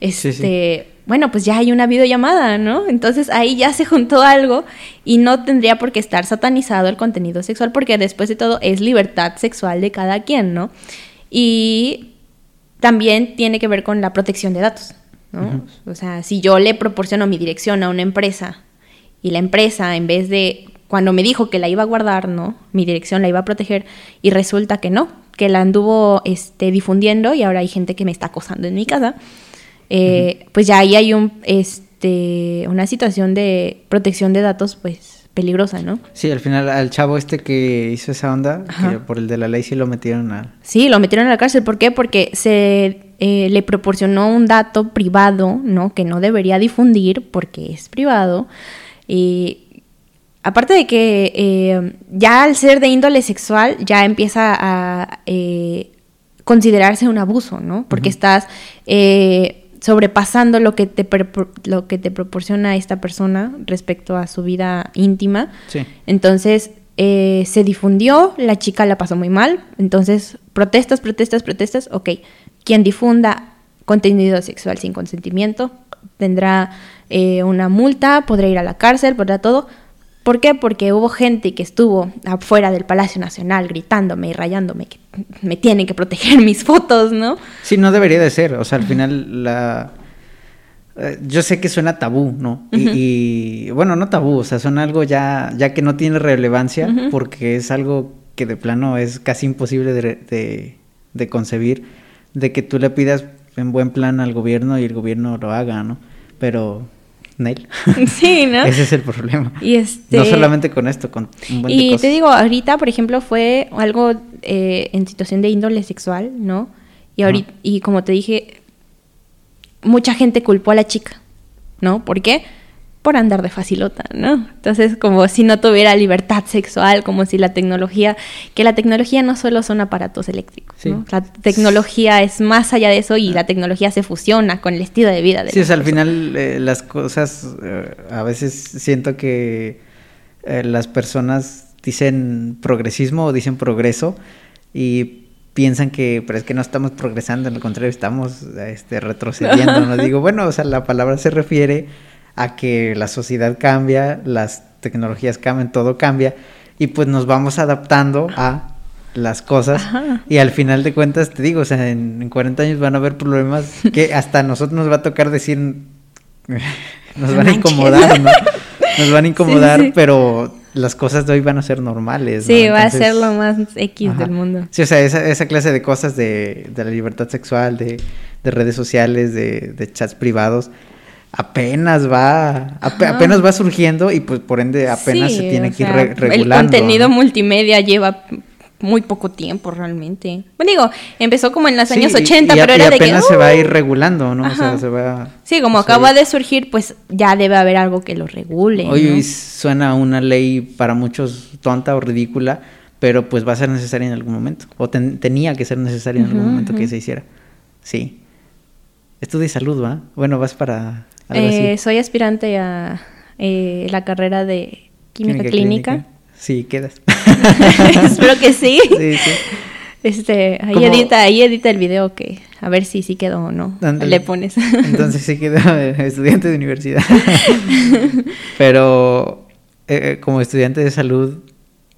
Este, bueno, pues ya hay una videollamada, ¿no? Entonces ahí ya se juntó algo y no tendría por qué estar satanizado el contenido sexual porque después de todo es libertad sexual de cada quien, ¿no? Y también tiene que ver con la protección de datos, ¿no? O sea, si yo le proporciono mi dirección a una empresa y la empresa en vez de cuando me dijo que la iba a guardar, ¿no? Mi dirección la iba a proteger y resulta que no, que la anduvo este, difundiendo y ahora hay gente que me está acosando en mi casa eh, pues ya ahí hay un, este, una situación de protección de datos, pues peligrosa, ¿no? Sí, al final al chavo este que hizo esa onda, por el de la ley sí lo metieron a... Sí, lo metieron a la cárcel. ¿Por qué? Porque se eh, le proporcionó un dato privado, ¿no? Que no debería difundir porque es privado. Y aparte de que eh, ya al ser de índole sexual ya empieza a considerarse un abuso, ¿no? Porque estás sobrepasando lo que te lo que te proporciona esta persona respecto a su vida íntima. Entonces eh, se difundió, la chica la pasó muy mal, entonces protestas, protestas, protestas, ok, quien difunda contenido sexual sin consentimiento tendrá eh, una multa, podrá ir a la cárcel, podrá todo, ¿Por qué? Porque hubo gente que estuvo afuera del Palacio Nacional gritándome y rayándome que me tienen que proteger [LAUGHS] mis fotos, ¿no? Sí, no debería de ser. O sea, al final la... Eh, yo sé que suena tabú, ¿no? y, bueno, no tabú, o sea, suena algo ya, ya que no tiene relevancia porque es algo que de plano es casi imposible de, de de de que tú le pidas en buen plan al gobierno y el gobierno lo haga, ¿no? Pero Nail. [LAUGHS] Sí, ¿no? Ese es el problema. Y este... No solamente con esto, con un buen Y te digo, ahorita, por ejemplo, fue algo eh, en situación de índole sexual, ¿no? Y, ahorita, y como te dije, mucha gente culpó a la chica, ¿no? ¿Por qué? Por andar de facilota, ¿no? Entonces, como si no tuviera libertad sexual, como si la tecnología, que la tecnología no solo son aparatos eléctricos, ¿no? La tecnología es más allá de eso y la tecnología se fusiona con el estilo de vida de Sí, o sea, al final eh, las cosas, eh, a veces siento que eh, las personas dicen progresismo o dicen progreso y piensan que, pero es que no estamos progresando, al contrario, estamos este, retrocediendo. ¿no? [LAUGHS] Digo, bueno, o sea, la palabra se refiere a que la sociedad cambia, las tecnologías cambian, todo cambia y pues nos vamos adaptando a las cosas y al final de cuentas te digo, o sea, en, 40 años van a haber problemas que hasta a nosotros nos va a tocar decir, [LAUGHS] [LAUGHS] nos van a incomodar, ¿no? Nos van a incomodar, pero las cosas de hoy van a ser normales. Sí, va a ser lo más X del mundo. Sí, o sea, esa, esa clase de cosas de, de la libertad sexual, de, de redes sociales, de, de, chats privados, apenas va, apenas va surgiendo y pues por ende apenas se tiene que ir regulando. El contenido multimedia lleva muy poco tiempo realmente. Bueno, digo, empezó como en los años 80, pero era de que... apenas se va a ir regulando, ¿no? O sea, se va... Sí, como acaba de surgir, pues ya debe haber algo que lo regule. Hoy suena una ley para muchos tonta o ridícula, pero pues va a ser necesaria en algún momento. O tenía que ser necesaria en algún momento que se hiciera. Sí. Estudia salud, ¿va? Bueno, vas para... Eh, Soy aspirante a eh, la carrera de química, clínica. Sí, quedas. [LAUGHS] Espero que sí. Sí, sí. Este, ahí edita, ahí edita el video que a ver si sí quedó o no. Le pones. [LAUGHS] Entonces sí quedó estudiante de universidad. [LAUGHS] Pero eh, eh, como estudiante de salud,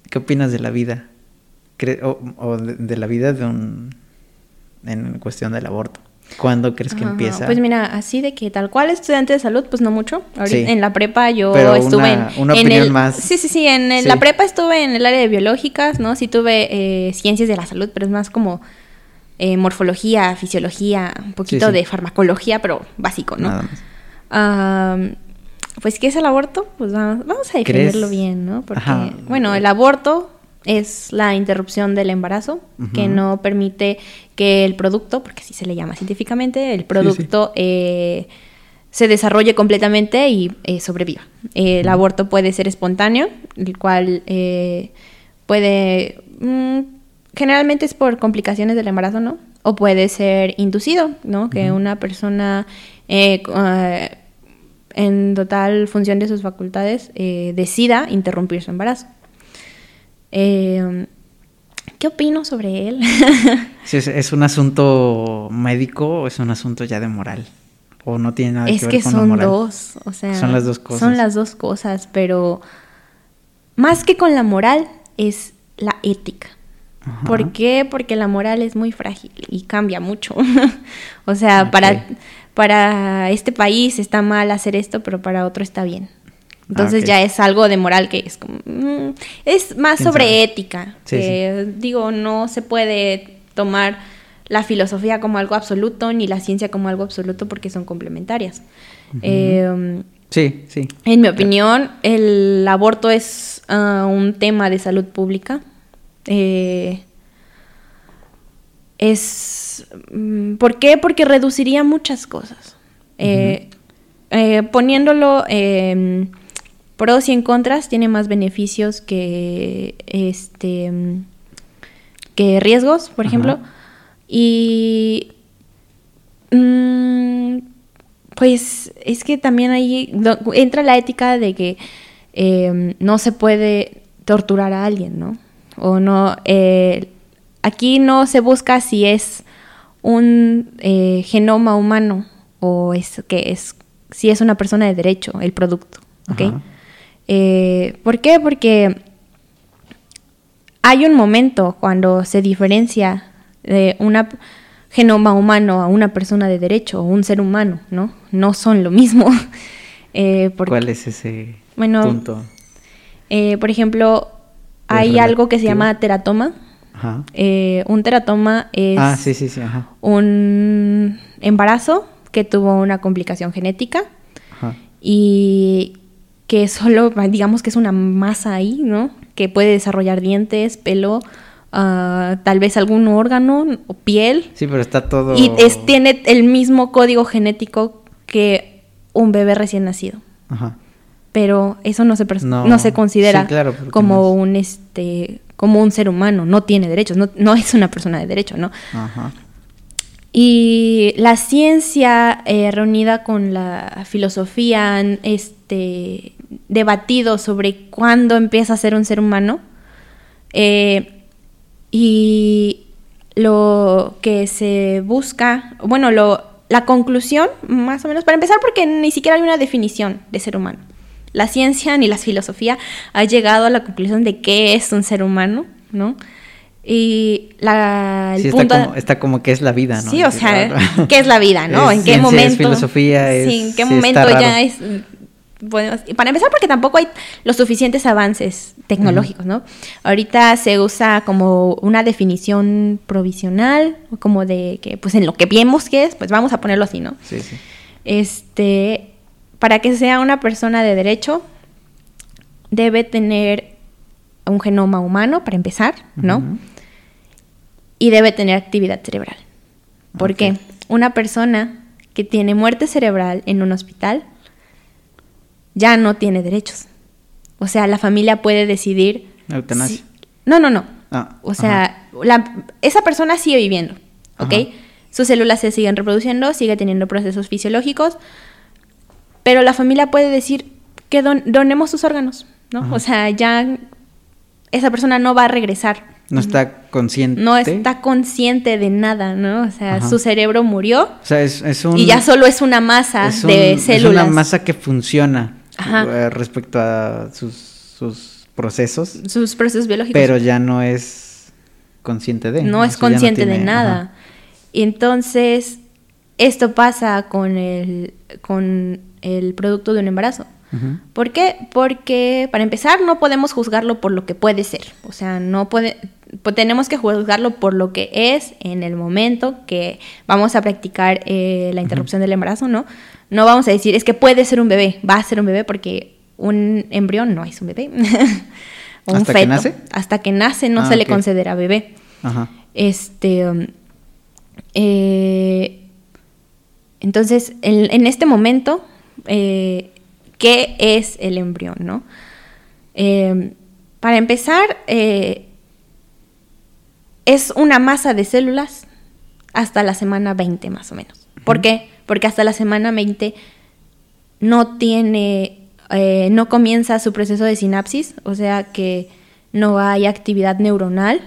¿qué opinas de la vida? o, de, la vida de un en cuestión del aborto. ¿Cuándo crees que empieza? Pues mira, así de que tal cual estudiante de salud, pues no mucho. En la prepa yo estuve en, una opinión más. Sí, sí, sí. En la prepa estuve en el área de biológicas, ¿no? Sí tuve eh, ciencias de la salud, pero es más como eh, morfología, fisiología, un poquito de farmacología, pero básico, ¿no? pues, ¿qué es el aborto? Pues vamos, a definirlo bien, ¿no? Porque, bueno, el aborto es la interrupción del embarazo, que no permite que el producto, porque así se le llama científicamente, el producto eh, se desarrolle completamente y eh, sobreviva. el aborto puede ser espontáneo, el cual eh, puede... Mm, generalmente es por complicaciones del embarazo, ¿no? O puede ser inducido, ¿no? Que una persona en total función de sus facultades decida interrumpir su embarazo. Eh, ¿Qué opino sobre él? [LAUGHS] es, un asunto médico o es un asunto ya de moral? ¿O no tiene nada que ver con Es que son dos, o sea... Son las dos cosas. Son las dos cosas, pero más que con la moral es la ética. ¿Por qué? Porque la moral es muy frágil y cambia mucho. [LAUGHS] o sea, para, para este país está mal hacer esto, pero para otro está bien. Entonces ah, ya es algo de moral que es como... Mm, es más sobre ética. Digo, no se puede tomar la filosofía como algo absoluto ni la ciencia como algo absoluto porque son complementarias. Em, sí, sí. En mi opinión, el aborto es ah, un tema de salud pública. Eh, es... Mm, ¿Por qué? Porque reduciría muchas cosas. Eh, eh, poniéndolo pros y en contras, tiene más beneficios que este que riesgos, por ejemplo. Y mm, pues es que también ahí entra la ética de que em, no se puede torturar a alguien, ¿no? O no, eh, aquí no se busca si es un eh, genoma humano o es que es si es una persona de derecho el producto, ¿ok? Eh, ¿Por qué? Porque hay un momento cuando se diferencia de un genoma humano a una persona de derecho o un ser humano, ¿no? No son lo mismo. [LAUGHS] Eh, ¿Cuál es ese punto? Eh, por ejemplo, hay algo que se llama teratoma. Ajá. un teratoma es ah, un embarazo que tuvo una complicación genética Ajá. y que solo, [LAUGHS] digamos que es una masa ahí, ¿no? Que puede desarrollar dientes, pelo, ah, tal vez algún órgano o piel. Sí, pero está todo... Y es, tiene el mismo código genético que un bebé recién nacido. Ajá. Pero eso no se, no. se considera como un este como un ser humano, no tiene derechos, no, no es una persona de derecho, ¿no? Ajá. Y la ciencia eh, reunida con la filosofía este, debatido sobre cuándo empieza a ser un ser humano. Eh, y lo que se busca, bueno, lo, la conclusión, más o menos, para empezar, porque ni siquiera hay una definición de ser humano. La ciencia ni la filosofía ha llegado a la conclusión de qué es un ser humano, ¿no? Y la, el punto está, como, está, como, que es la vida, ¿no? Sí, o sea, ¿qué es la vida, no? [LAUGHS] ¿En qué momento? filosofía, sí, ¿en qué momento ya es podemos- para empezar, porque tampoco hay los suficientes avances tecnológicos, ¿no? Ahorita se usa como una definición provisional, como de que, pues en lo que vemos que es, pues vamos a ponerlo así, ¿no? Sí, sí. Este, para que sea una persona de derecho, debe tener un genoma humano, para empezar, ¿no? Y debe tener actividad cerebral. ¿Por Ok. qué? Una persona que tiene muerte cerebral en un hospital ya no tiene derechos. O sea, la familia puede decidir... Eutanasia. si- No, no, no. Ah, O sea, la- esa persona sigue viviendo, ¿ok? Ajá. Sus células se siguen reproduciendo, sigue teniendo procesos fisiológicos, pero la familia puede decir que don- donemos sus órganos, ¿no? Ajá. O sea, ya esa persona no va a regresar. No está consciente. No está consciente de nada, ¿no? O sea, Ajá. su cerebro murió O sea, es, es un. y ya solo es una masa es un- de Es células. una masa que funciona Ajá. eh, respecto a sus, sus procesos, Sus procesos biológicos. pero ya no es consciente de. no o es consciente de nada. ajá. Y entonces, esto pasa con el, con el producto de un embarazo. ¿Por qué? Porque, para empezar, no podemos juzgarlo por lo que puede ser. O sea, no puede, po- tenemos que juzgarlo por lo que es en el momento que vamos a practicar eh, la interrupción del embarazo, ¿no? No vamos a decir, es que puede ser un bebé, va a ser un bebé porque un embrión no es un bebé. [LAUGHS] Un ¿Hasta que nace? Hasta que nace no Ah, se le ok. considera bebé. Ajá. Este. um, eh, entonces, en, en este momento, eh, ¿qué es el embrión, no? Eh, para empezar, es una masa de células hasta la semana 20, más o menos. ¿Por qué? Porque hasta la semana 20 no tiene, eh, no comienza su proceso de sinapsis, o sea que no hay actividad neuronal,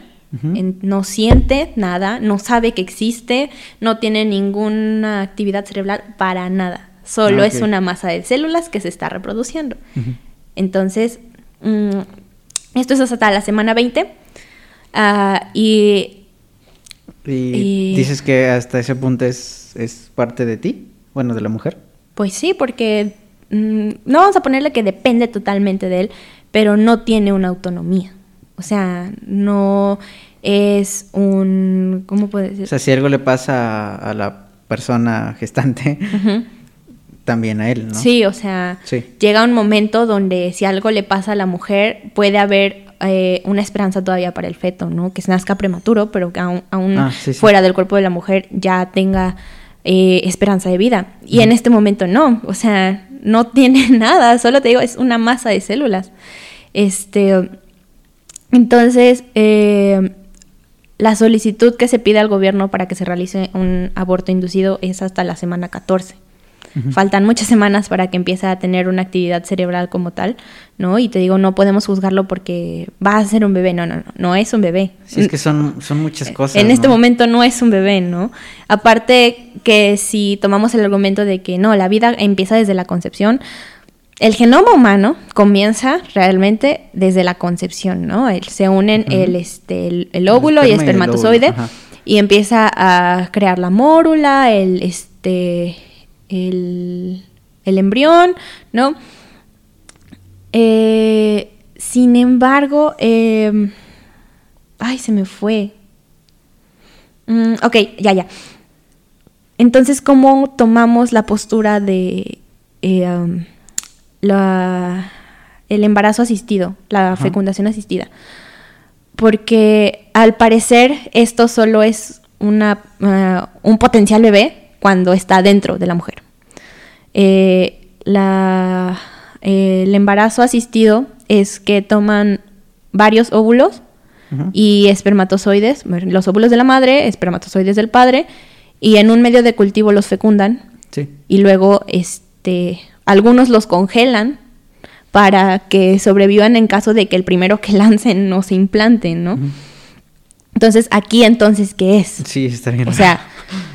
no siente nada, no sabe que existe, no tiene ninguna actividad cerebral para nada. Solo Ah, es una masa de células que se está reproduciendo. Entonces, mm, esto es hasta la semana 20. ah, y Y, Y- dices que hasta ese punto es, es parte de ti, bueno, de la mujer. Pues sí, porque mm, no vamos a ponerle que depende totalmente de él, pero no tiene una autonomía. O sea, no es un... ¿Cómo puedo decir? O sea, si algo le pasa a, a la persona gestante, también a él, ¿no? Sí, o sea, Sí. llega un momento donde si algo le pasa a la mujer, puede haber eh, una esperanza todavía para el feto, ¿no? Que se nazca prematuro, pero que aún, aún Ah, sí, sí. fuera del cuerpo de la mujer ya tenga eh, esperanza de vida. Y en este momento no, o sea, no [LAUGHS] tiene nada, solo te digo, es una masa de células. Este, entonces, eh, la solicitud que se pide al gobierno para que se realice un aborto inducido es hasta la semana 14. Faltan muchas semanas para que empiece a tener una actividad cerebral como tal, ¿no? Y te digo, no podemos juzgarlo porque va a ser un bebé. No, no, no, no es un bebé. Sí, es que son, son muchas cosas. En este momento no es un bebé, ¿no? Aparte que si tomamos el argumento de que no, la vida empieza desde la concepción, el genoma humano comienza realmente desde la concepción, ¿no? El- se unen el, este, el, el óvulo y y el espermatozoide óvulo, ajá. y empieza a crear la mórula, el, este, el, el embrión, ¿no? Eh, sin embargo, em, ay, se me fue. Mm, ok, ya, ya. Entonces, ¿cómo tomamos la postura de eh, um, la, el embarazo asistido, la Ajá. fecundación asistida? Porque al parecer esto solo es una, ah, un potencial bebé cuando está dentro de la mujer. Eh, la, eh, el embarazo asistido es que toman varios óvulos y espermatozoides, los óvulos de la madre, espermatozoides del padre, y en un medio de cultivo los fecundan Sí. y luego este algunos los congelan para que sobrevivan en caso de que el primero que [LAUGHS] lancen no se implante, ¿no? Entonces, aquí entonces ¿qué es? Sí, está bien. O sea, [LAUGHS]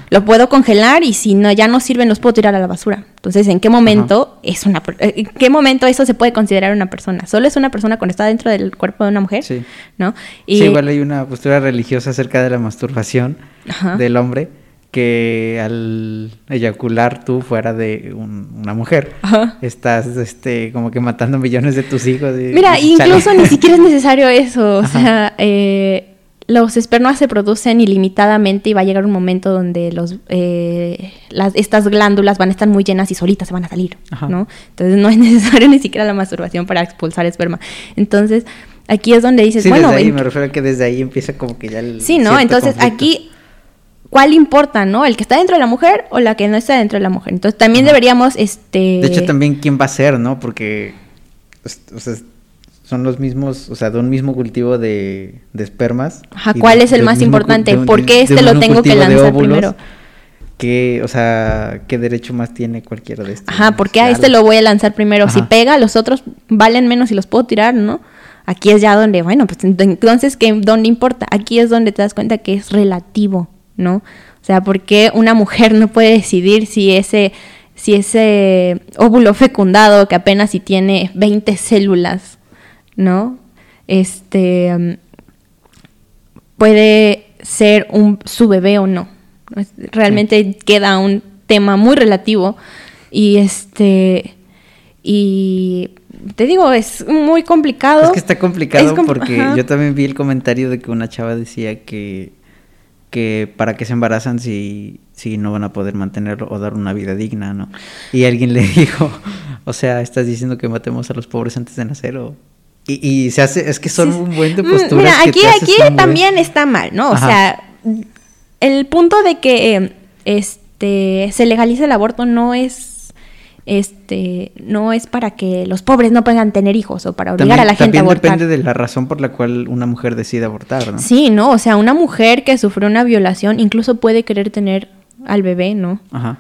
lo puedo congelar y si no ya no sirven los puedo tirar a la basura. Entonces, ¿en qué momento es una eh, en qué momento eso se puede considerar una persona? Solo es una persona cuando está dentro del cuerpo de una mujer, Sí. ¿no? Sí, igual hay una postura religiosa acerca de la masturbación Ajá. del hombre que al eyacular tú fuera de un- una mujer, Ajá. estás este como que matando millones de tus hijos. y- Mira, y chale. incluso ni siquiera es [LAUGHS] necesario eso. O Ajá. sea, eh, los espermas se producen ilimitadamente y va a llegar un momento donde los, eh, las, estas glándulas van a estar muy llenas y solitas se van a salir, Ajá. ¿no? Entonces no es [LAUGHS] necesario ni siquiera la masturbación para expulsar esperma. Entonces, aquí es donde dices, Sí, bueno, desde ahí en- me refiero a que desde ahí empieza como que ya el sí, ¿no? Entonces, conflicto. aquí, ¿cuál importa, no? ¿El que está dentro de la mujer o la que no está dentro de la mujer? Entonces, también Ajá. deberíamos, este... De hecho, también quién va a ser, ¿no? Porque pues, o sea, son los mismos, o sea, de un mismo cultivo de, de espermas. Ajá, ¿cuál de- es el más importante? un- ¿Por qué este lo tengo que lanzar primero? Que, o sea, ¿qué derecho más tiene cualquiera de estos? Ajá, porque a este lo voy a lanzar primero. Si pega, los otros valen menos y los puedo tirar, ¿no? Aquí es ya donde, bueno, pues ent- entonces, ¿qué, ¿dónde importa? Aquí es donde te das cuenta que es relativo, ¿no? O sea, porque una mujer no puede decidir si ese, si ese óvulo fecundado, que apenas si tiene 20 células, ¿no? Este, mm, puede ser un, su bebé o no. Realmente queda un tema muy relativo y este y te digo es muy complicado. Es que está complicado Es porque ajá. yo también vi el comentario de que una chava decía que, que para qué se embarazan si, si no van a poder mantenerlo o dar una vida digna, ¿no? Y alguien le [LAUGHS] dijo, o sea, estás diciendo que matemos a los pobres antes de nacer o... Y, y se hace, es que son un buen de Mm, posturas. Mira, que aquí, haces aquí buen- también está mal, ¿no? O Ajá. sea, el punto de que eh, este se legalice el aborto no es este no es para que los pobres no puedan tener hijos o para obligar También, a la gente a también abortar. depende de la razón por la cual una mujer decide abortar, ¿no? Sí, no, o sea, una mujer que sufrió una violación incluso puede querer tener al bebé, ¿no? Ajá.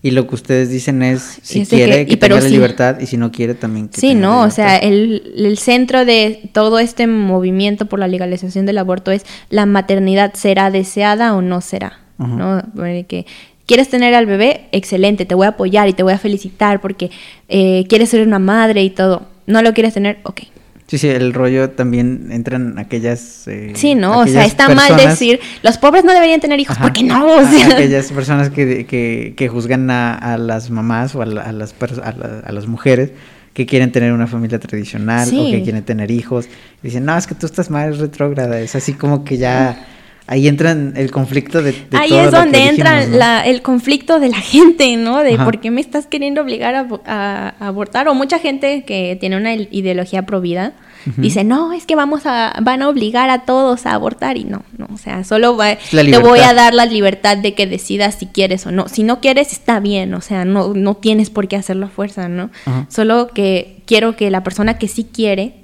Y lo que ustedes dicen es si Es quiere que- que, pero tenga la sí. libertad y si no quiere también que Sí, tenga no, o sea, el, el centro de todo este movimiento por la legalización del aborto es la maternidad será deseada o no será. ¿no? Porque que quieres tener al bebé, excelente, te voy a apoyar y te voy a felicitar porque eh, quieres ser una madre y todo. No lo quieres tener, ok. Sí, sí, el rollo también entran aquellas... eh, Sí, no, o sea, está mal decir, los pobres no deberían tener hijos, Ajá, porque no, o sea. aquellas personas que, que, que juzgan a, a las mamás o a, la- a las, a, la- a las mujeres que quieren tener una familia tradicional o que quieren tener hijos. Dicen, no, es que tú estás mal, es retrógrada. Es así como que ya... Ahí entra el conflicto de, de Ahí todo es donde entra ¿no? la- el conflicto de la [LAUGHS] gente, ¿no? De Ajá. por qué me estás queriendo obligar a, a- a abortar. O mucha gente que tiene una ideología pro vida dice, no, es que vamos a, van a obligar a todos a abortar. Y no, no, o sea, solo va- te voy a dar la libertad de que decidas si quieres o no. Si no quieres, está bien, o sea, no, no tienes por qué hacerlo a fuerza, ¿no? Solo que quiero que la persona que sí quiere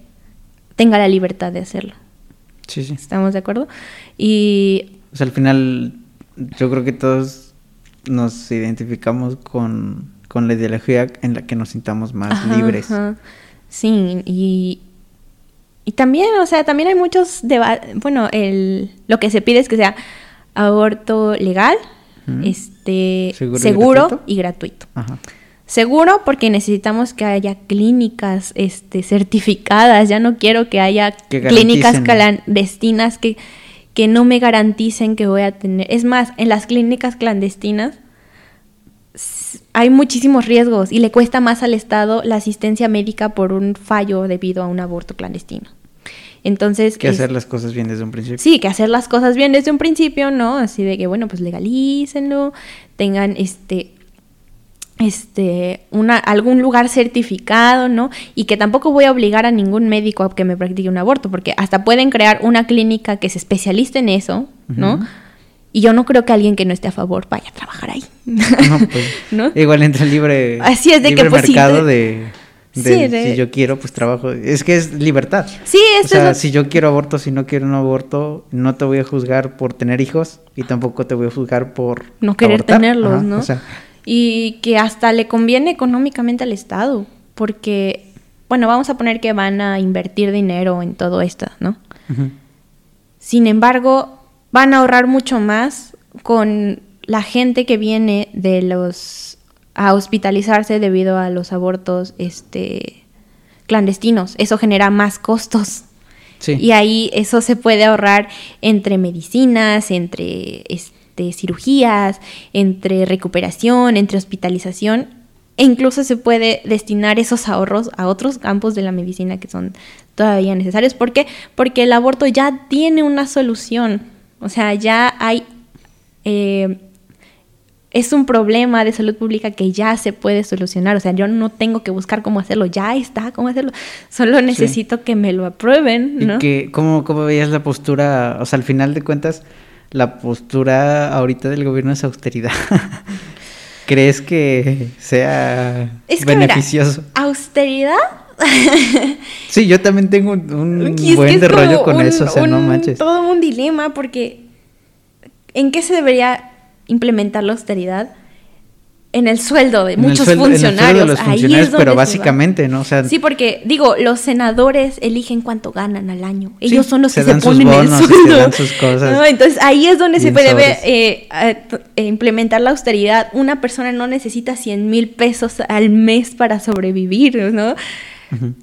tenga la libertad de hacerlo. Sí, sí. ¿Estamos de acuerdo? Y O sea, al final yo creo que todos nos identificamos con, con la ideología en la que nos sintamos más Ajá, libres. ajá. Sí, y, y también, o sea, también hay muchos debates. Bueno, el, lo que se pide es que sea aborto legal, este, ¿Seguro y gratuito? y gratuito. Ajá. Seguro porque necesitamos que haya clínicas este, certificadas. Ya no quiero que haya Que clínicas clandestinas que, que no me garanticen que voy a tener. Es más, en las clínicas clandestinas hay muchísimos riesgos y le cuesta más al Estado la asistencia médica por un fallo debido a un aborto clandestino. Entonces, Que es- hacer las cosas bien desde un principio. Sí, que hacer las cosas bien desde un principio, ¿no? Así de que, bueno, pues legalícenlo, tengan este este una algún lugar certificado, ¿no? Y que tampoco voy a obligar a ningún médico a que me practique un aborto, porque hasta pueden crear una clínica que se especialice en eso, ¿no? Y yo no creo que alguien que no esté a favor vaya a trabajar ahí. No, pues, [LAUGHS] ¿No? Igual entra libre, Así es de que, pues, sí, mercado de- de, de Sí, de- si yo quiero, pues trabajo. Es que es libertad. Sí, O eso sea, es lo- si yo quiero aborto, si no quiero un aborto, no te voy a juzgar por tener hijos y tampoco te voy a juzgar por no querer abortar. tenerlos, Ajá, ¿no? O sea, y que hasta le conviene económicamente al Estado, porque, bueno, vamos a poner que van a invertir dinero en todo esto, ¿no? Sin embargo, van a ahorrar mucho más con la gente que viene de los a hospitalizarse debido a los abortos este clandestinos. Eso genera más costos. sí. Y ahí eso se puede ahorrar entre medicinas, entre este este, cirugías, entre recuperación, entre hospitalización, e incluso se puede destinar esos ahorros a otros campos de la medicina que son todavía necesarios. ¿Por qué? Porque el aborto ya tiene una solución. O sea, ya hay... Eh, es un problema de salud pública que ya se puede solucionar. O sea, yo no tengo que buscar cómo hacerlo, ya está cómo hacerlo. Solo necesito que me lo aprueben, ¿no? ¿Y que, cómo, cómo veías la postura? O sea, al final de cuentas, la postura ahorita del gobierno es austeridad. [LAUGHS] ¿Crees que sea beneficioso? austeridad. [LAUGHS] sí, yo también tengo un, buen de rollo con eso, o sea, no manches. Todo un dilema porque ¿en qué se debería implementar la austeridad en el sueldo de muchos funcionarios. pero básicamente, ¿no? sí, porque digo, los senadores eligen cuánto ganan al año. Ellos son los que se ponen el sueldo. sus cosas. Entonces ahí es donde se puede ver, eh, eh, implementar la austeridad. Una persona no necesita 100 mil pesos al mes para sobrevivir, ¿no?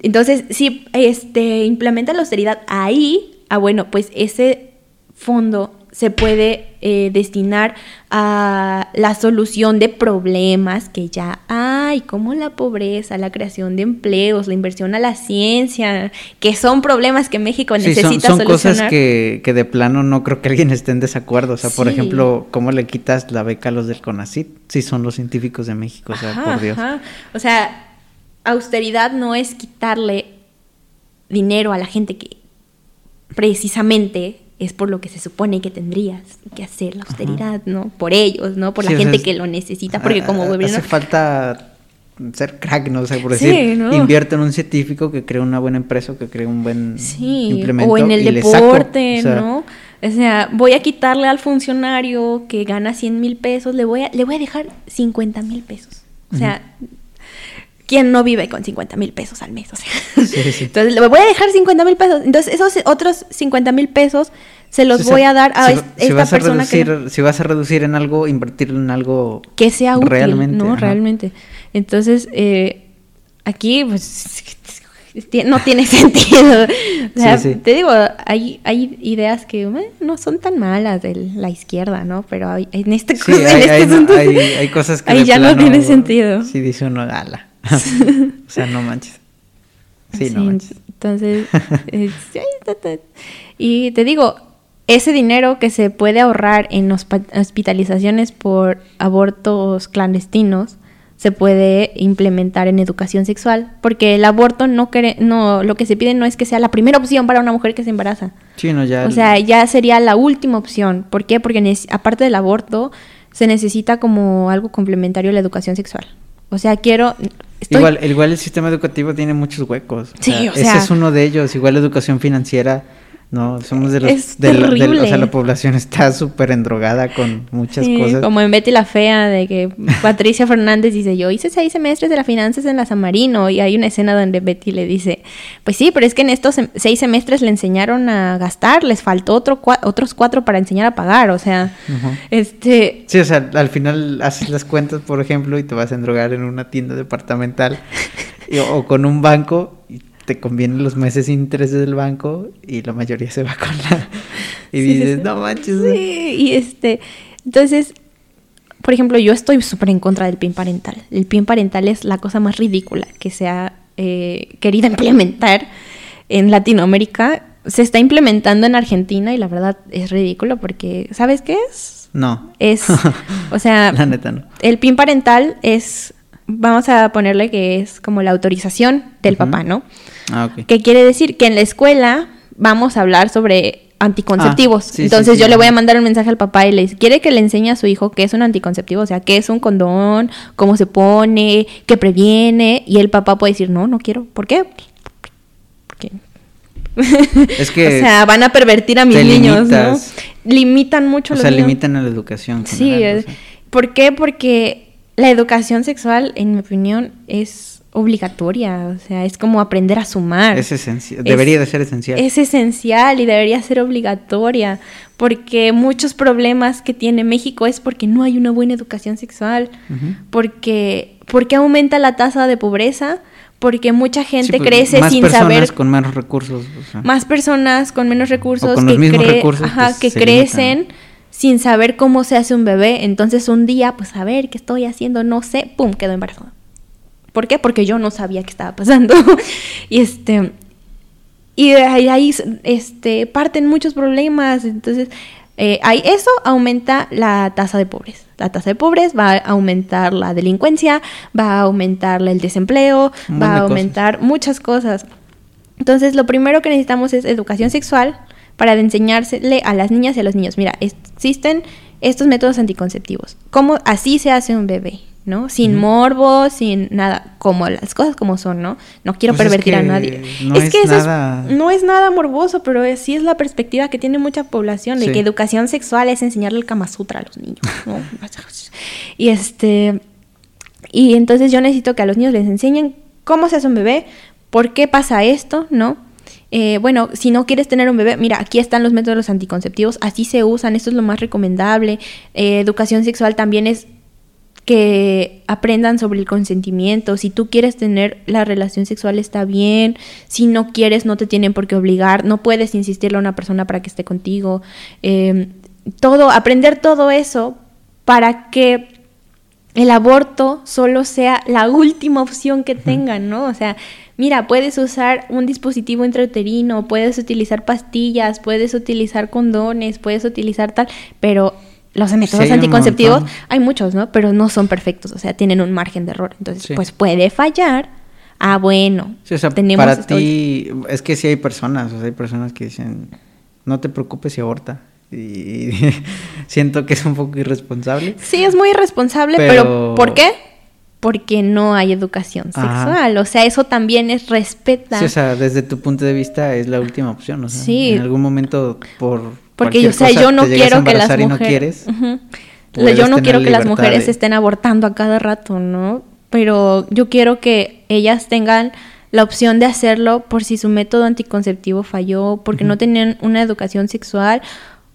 Entonces, si este, implementa la austeridad ahí, ah, bueno, pues ese fondo se puede eh, destinar a la solución de problemas que ya hay, como la pobreza, la creación de empleos, la inversión a la ciencia, que son problemas que México necesita son, son cosas que, que, de plano no creo que alguien esté en desacuerdo. O sea, por ejemplo, ¿cómo le quitas la beca a los del CONACYT? Si son los científicos de México, o sea, por Dios. O sea, austeridad no es quitarle dinero a la gente que precisamente es por lo que se supone que tendrías que hacer la austeridad, ¿no? Por ellos, ¿no? Por la gente que lo necesita, porque como gobierno... Hace falta ser crack, ¿no? O sea, por decir, invierte en un científico que cree una buena empresa, que cree un buen sí, O en el deporte, ¿no? O sea, voy a quitarle al funcionario que gana 100 mil pesos, le voy, a, le voy a dejar 50 mil pesos. O sea, ¿quién no vive con 50 mil pesos al mes? O sea, [LAUGHS] entonces le voy a dejar 50 mil pesos. Entonces, esos otros 50 mil pesos se los voy a dar a esta persona que... Si vas a reducir en algo, invertirlo en algo... Que sea útil, realmente, ¿no? Realmente. Entonces, eh, aquí, pues, [LAUGHS] no tiene [LAUGHS] sentido. O sea, te digo, hay, hay ideas que eh, no son tan malas de la izquierda, ¿no? Pero hay, en este, sí, hay, este hay, cosas que ahí ya no tiene sentido. Sí, dice uno, ala. [LAUGHS] [LAUGHS] o sea, no manches. Sí, no manches. Entonces, [LAUGHS] y te digo, ese dinero que se puede ahorrar en hospitalizaciones por abortos clandestinos se puede implementar en educación sexual, porque el aborto no quiere, no, lo que se pide no es que sea la primera opción para una mujer que se embaraza. Sí, no, ya. O sea, ya sería la última opción. ¿Por qué? Porque aparte del aborto se necesita como algo complementario a la educación sexual. O sea, quiero Igual, igual el sistema educativo tiene muchos huecos. sí, o sea, ese es uno de ellos. Igual la educación financiera no, somos de los... de la, o sea, la población está súper endrogada con muchas cosas. Como en Betty la Fea, de que Patricia Fernández dice, yo hice seis semestres de las finanzas en la San Marino, y hay una escena donde Betty le dice, pues sí, pero es que en estos seis semestres le enseñaron a gastar, les faltó otro otros cuatro para enseñar a pagar, o sea, este... Sí, o sea, al final haces las cuentas, por ejemplo, y te vas a endrogar en una tienda departamental [LAUGHS] o con un banco te convienen los meses sin intereses del banco y la mayoría se va con la... Y dices, no manches. Sí, y este... Entonces, por ejemplo, yo estoy súper en contra del PIN parental. El PIN parental es la cosa más ridícula que se ha eh, querido implementar en Latinoamérica. Se está implementando en Argentina y la verdad es ridículo porque, ¿sabes qué es? No. Es, o sea, [LAUGHS] la neta no. el PIN parental es, vamos a ponerle que es como la autorización del papá, ¿no? Ah, ¿Qué quiere decir? Que en la escuela vamos a hablar sobre anticonceptivos. Ah, Entonces yo le voy a mandar un mensaje al papá y le dice, quiere que le enseñe a su hijo qué es un anticonceptivo, o sea, qué es un condón, cómo se pone, qué previene, y el papá puede decir, no, no quiero. ¿Por qué? Porque... Es que... [LAUGHS] o sea, van a pervertir a mis niños, ¿no? Limitan mucho o sea, limitan a la educación. Sí, ¿por qué? Porque la educación sexual, en mi opinión, es obligatoria, o sea, es como aprender a sumar. Es esencial, debería de ser esencial. Es esencial y debería ser obligatoria, porque muchos problemas que tiene México es porque no hay una buena educación sexual, porque, porque aumenta la tasa de pobreza, porque mucha gente pues, crece sin saber... Más personas con menos recursos. Más personas con menos recursos que, recursos, ajá, que crecen sin saber cómo se hace un bebé. Entonces un día, pues a ver qué estoy haciendo, no sé, pum, quedó embarazada. ¿Por qué? Porque yo no sabía qué estaba pasando. [LAUGHS] y este y de ahí, este, parten muchos problemas. Entonces, eh, eso aumenta la tasa de pobres. La tasa de pobres va a aumentar la delincuencia, va a aumentar el desempleo, va a aumentar muchas cosas. Entonces, lo primero que necesitamos es educación sexual para enseñársele a las niñas y a los niños. Mira, existen estos métodos anticonceptivos. ¿Cómo así se hace un bebé? ¿No? Sin morbo, sin nada, como las cosas como son, ¿no? No quiero pues pervertir a nadie. es, que eso no es nada morboso, pero sí es la perspectiva que tiene mucha población de que educación sexual es enseñarle el Kama Sutra a los niños, [LAUGHS] y este y entonces yo necesito que a los niños les enseñen cómo se hace un bebé, por qué pasa esto, ¿no? Eh, bueno, si no quieres tener un bebé, mira, aquí están los métodos anticonceptivos, así se usan, esto es lo más recomendable. Eh, educación sexual también es que aprendan sobre el consentimiento. Si tú quieres tener la relación sexual está bien. Si no quieres no te tienen por qué obligar. No puedes insistirle a una persona para que esté contigo. Em, todo, aprender todo eso para que el aborto solo sea la última opción que tengan, ¿no? O sea, mira, puedes usar un dispositivo intrauterino, puedes utilizar pastillas, puedes utilizar condones, puedes utilizar tal, pero los métodos anticonceptivos, hay muchos, ¿no? Pero no son perfectos, o sea, tienen un margen de error. Entonces, pues puede fallar. Ah, bueno. o sea, tenemos para ti, es que sí hay personas, o sea, hay personas que dicen, no te preocupes y aborta. Y [LAUGHS] siento que es un poco irresponsable. Sí, es muy irresponsable, pero, ¿por qué? Porque no hay educación sexual. O sea, eso también es respeta. Sí, o sea, desde tu punto de vista es la última opción. O sea, sí. en algún momento por porque, o sea, yo no quiero que las mujeres... yo no quiero que las mujeres estén abortando a cada rato, ¿no? Pero yo quiero que ellas tengan la opción de hacerlo por si su método anticonceptivo falló, porque no tenían una educación sexual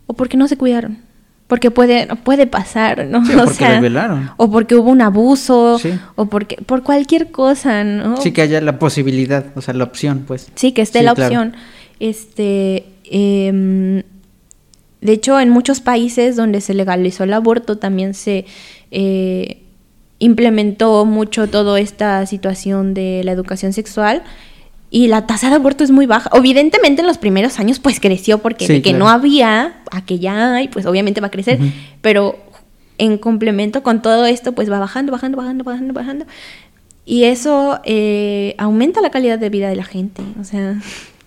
o porque no se cuidaron. Porque puede, puede pasar, ¿no? [LAUGHS] o, porque revelaron. o porque hubo un abuso, o porque, por cualquier cosa, ¿no? Sí, que haya la posibilidad, o sea, la opción, pues. Sí, que esté la opción. Este, eh, de hecho, en muchos países donde se legalizó el aborto también se eh, implementó mucho toda esta situación de la educación sexual y la tasa de aborto es muy baja. Evidentemente en los primeros años pues creció porque de que no había, a que ya hay, pues obviamente va a crecer, pero en complemento con todo esto pues va bajando, bajando, bajando, bajando, bajando. Y eso eh, aumenta la calidad de vida de la gente, o sea...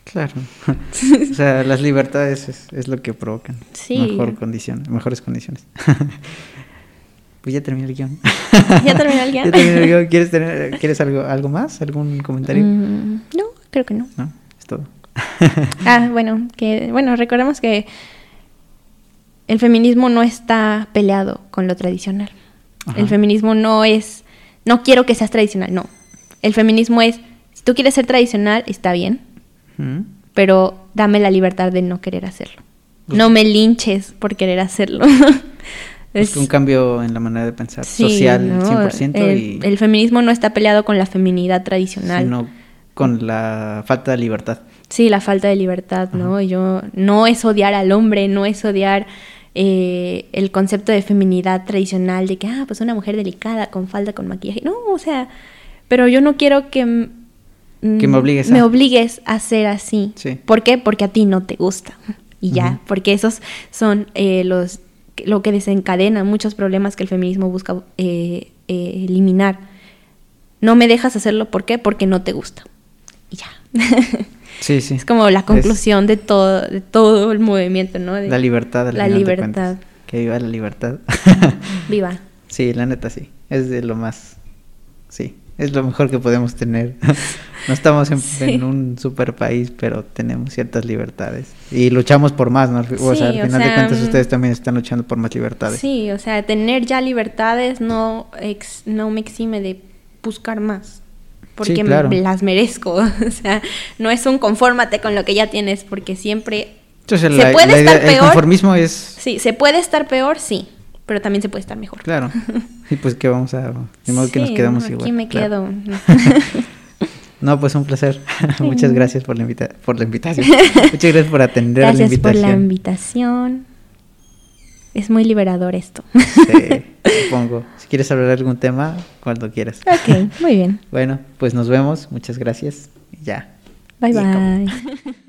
Claro. [LAUGHS] o sea, las libertades es, lo que provocan. Sí. Mejor condición, mejores condiciones. [LAUGHS] pues ya terminé el guion. [LAUGHS] ¿Ya terminó el guion? ¿Quieres, tener, ¿quieres algo, algo más? ¿Algún comentario? Mm, no, creo que no. No, es todo. ah, bueno, que bueno, recordemos que el feminismo no está peleado con lo tradicional. El feminismo no es no quiero que seas tradicional, no. El feminismo es si tú quieres ser tradicional, está bien pero dame la libertad de no querer hacerlo. Pues no me linches por querer hacerlo. [LAUGHS] es un cambio en la manera de pensar social, 100%. El, el, feminismo no está peleado con la feminidad tradicional. Sino con la falta de libertad. Sí, la falta de libertad, ¿no? Yo, no es odiar al hombre, no es odiar eh, el concepto de feminidad tradicional, de que, ah, pues una mujer delicada, con falda, con maquillaje. No, o sea, pero yo no quiero que que me obligues a... Me obligues a ser así. ¿Por qué? Porque a ti no te gusta. Y ya, porque esos son eh, los lo que desencadena muchos problemas que el feminismo busca eh, eh, eliminar. No me dejas hacerlo, ¿por qué? Porque no te gusta. Y ya. [LAUGHS] Sí, sí. Es como la conclusión de todo, de todo el movimiento, ¿no? la libertad. La libertad. Que viva la libertad. [LAUGHS] viva. Sí, la neta sí. Es de lo más... Sí, es lo mejor que podemos tener. [LAUGHS] no estamos [LAUGHS] en, un super país, pero tenemos ciertas libertades. Y luchamos por más, ¿no? O sea, al final de cuentas mm, ustedes también están luchando por más libertades. Sí, o sea, tener ya libertades no, no me exime de buscar más. Porque las merezco. [LAUGHS] o sea, no es un confórmate con lo que ya tienes, porque siempre... se puede estar peor. El conformismo es... Sí, se puede estar peor, sí pero también se puede estar mejor. Claro. [LAUGHS] Y pues que vamos a... De modo que nos quedamos igual. Aquí me quedo. No, pues un placer. [LAUGHS] Muchas gracias por la, por la invitación. [LAUGHS] Muchas gracias por atender la invitación. Gracias por la invitación. Es muy liberador esto. Sí, [LAUGHS] supongo. Si quieres hablar de algún tema, cuando quieras. Ok, muy bien. Bueno, pues nos vemos. Muchas gracias. Ya. Bye bye.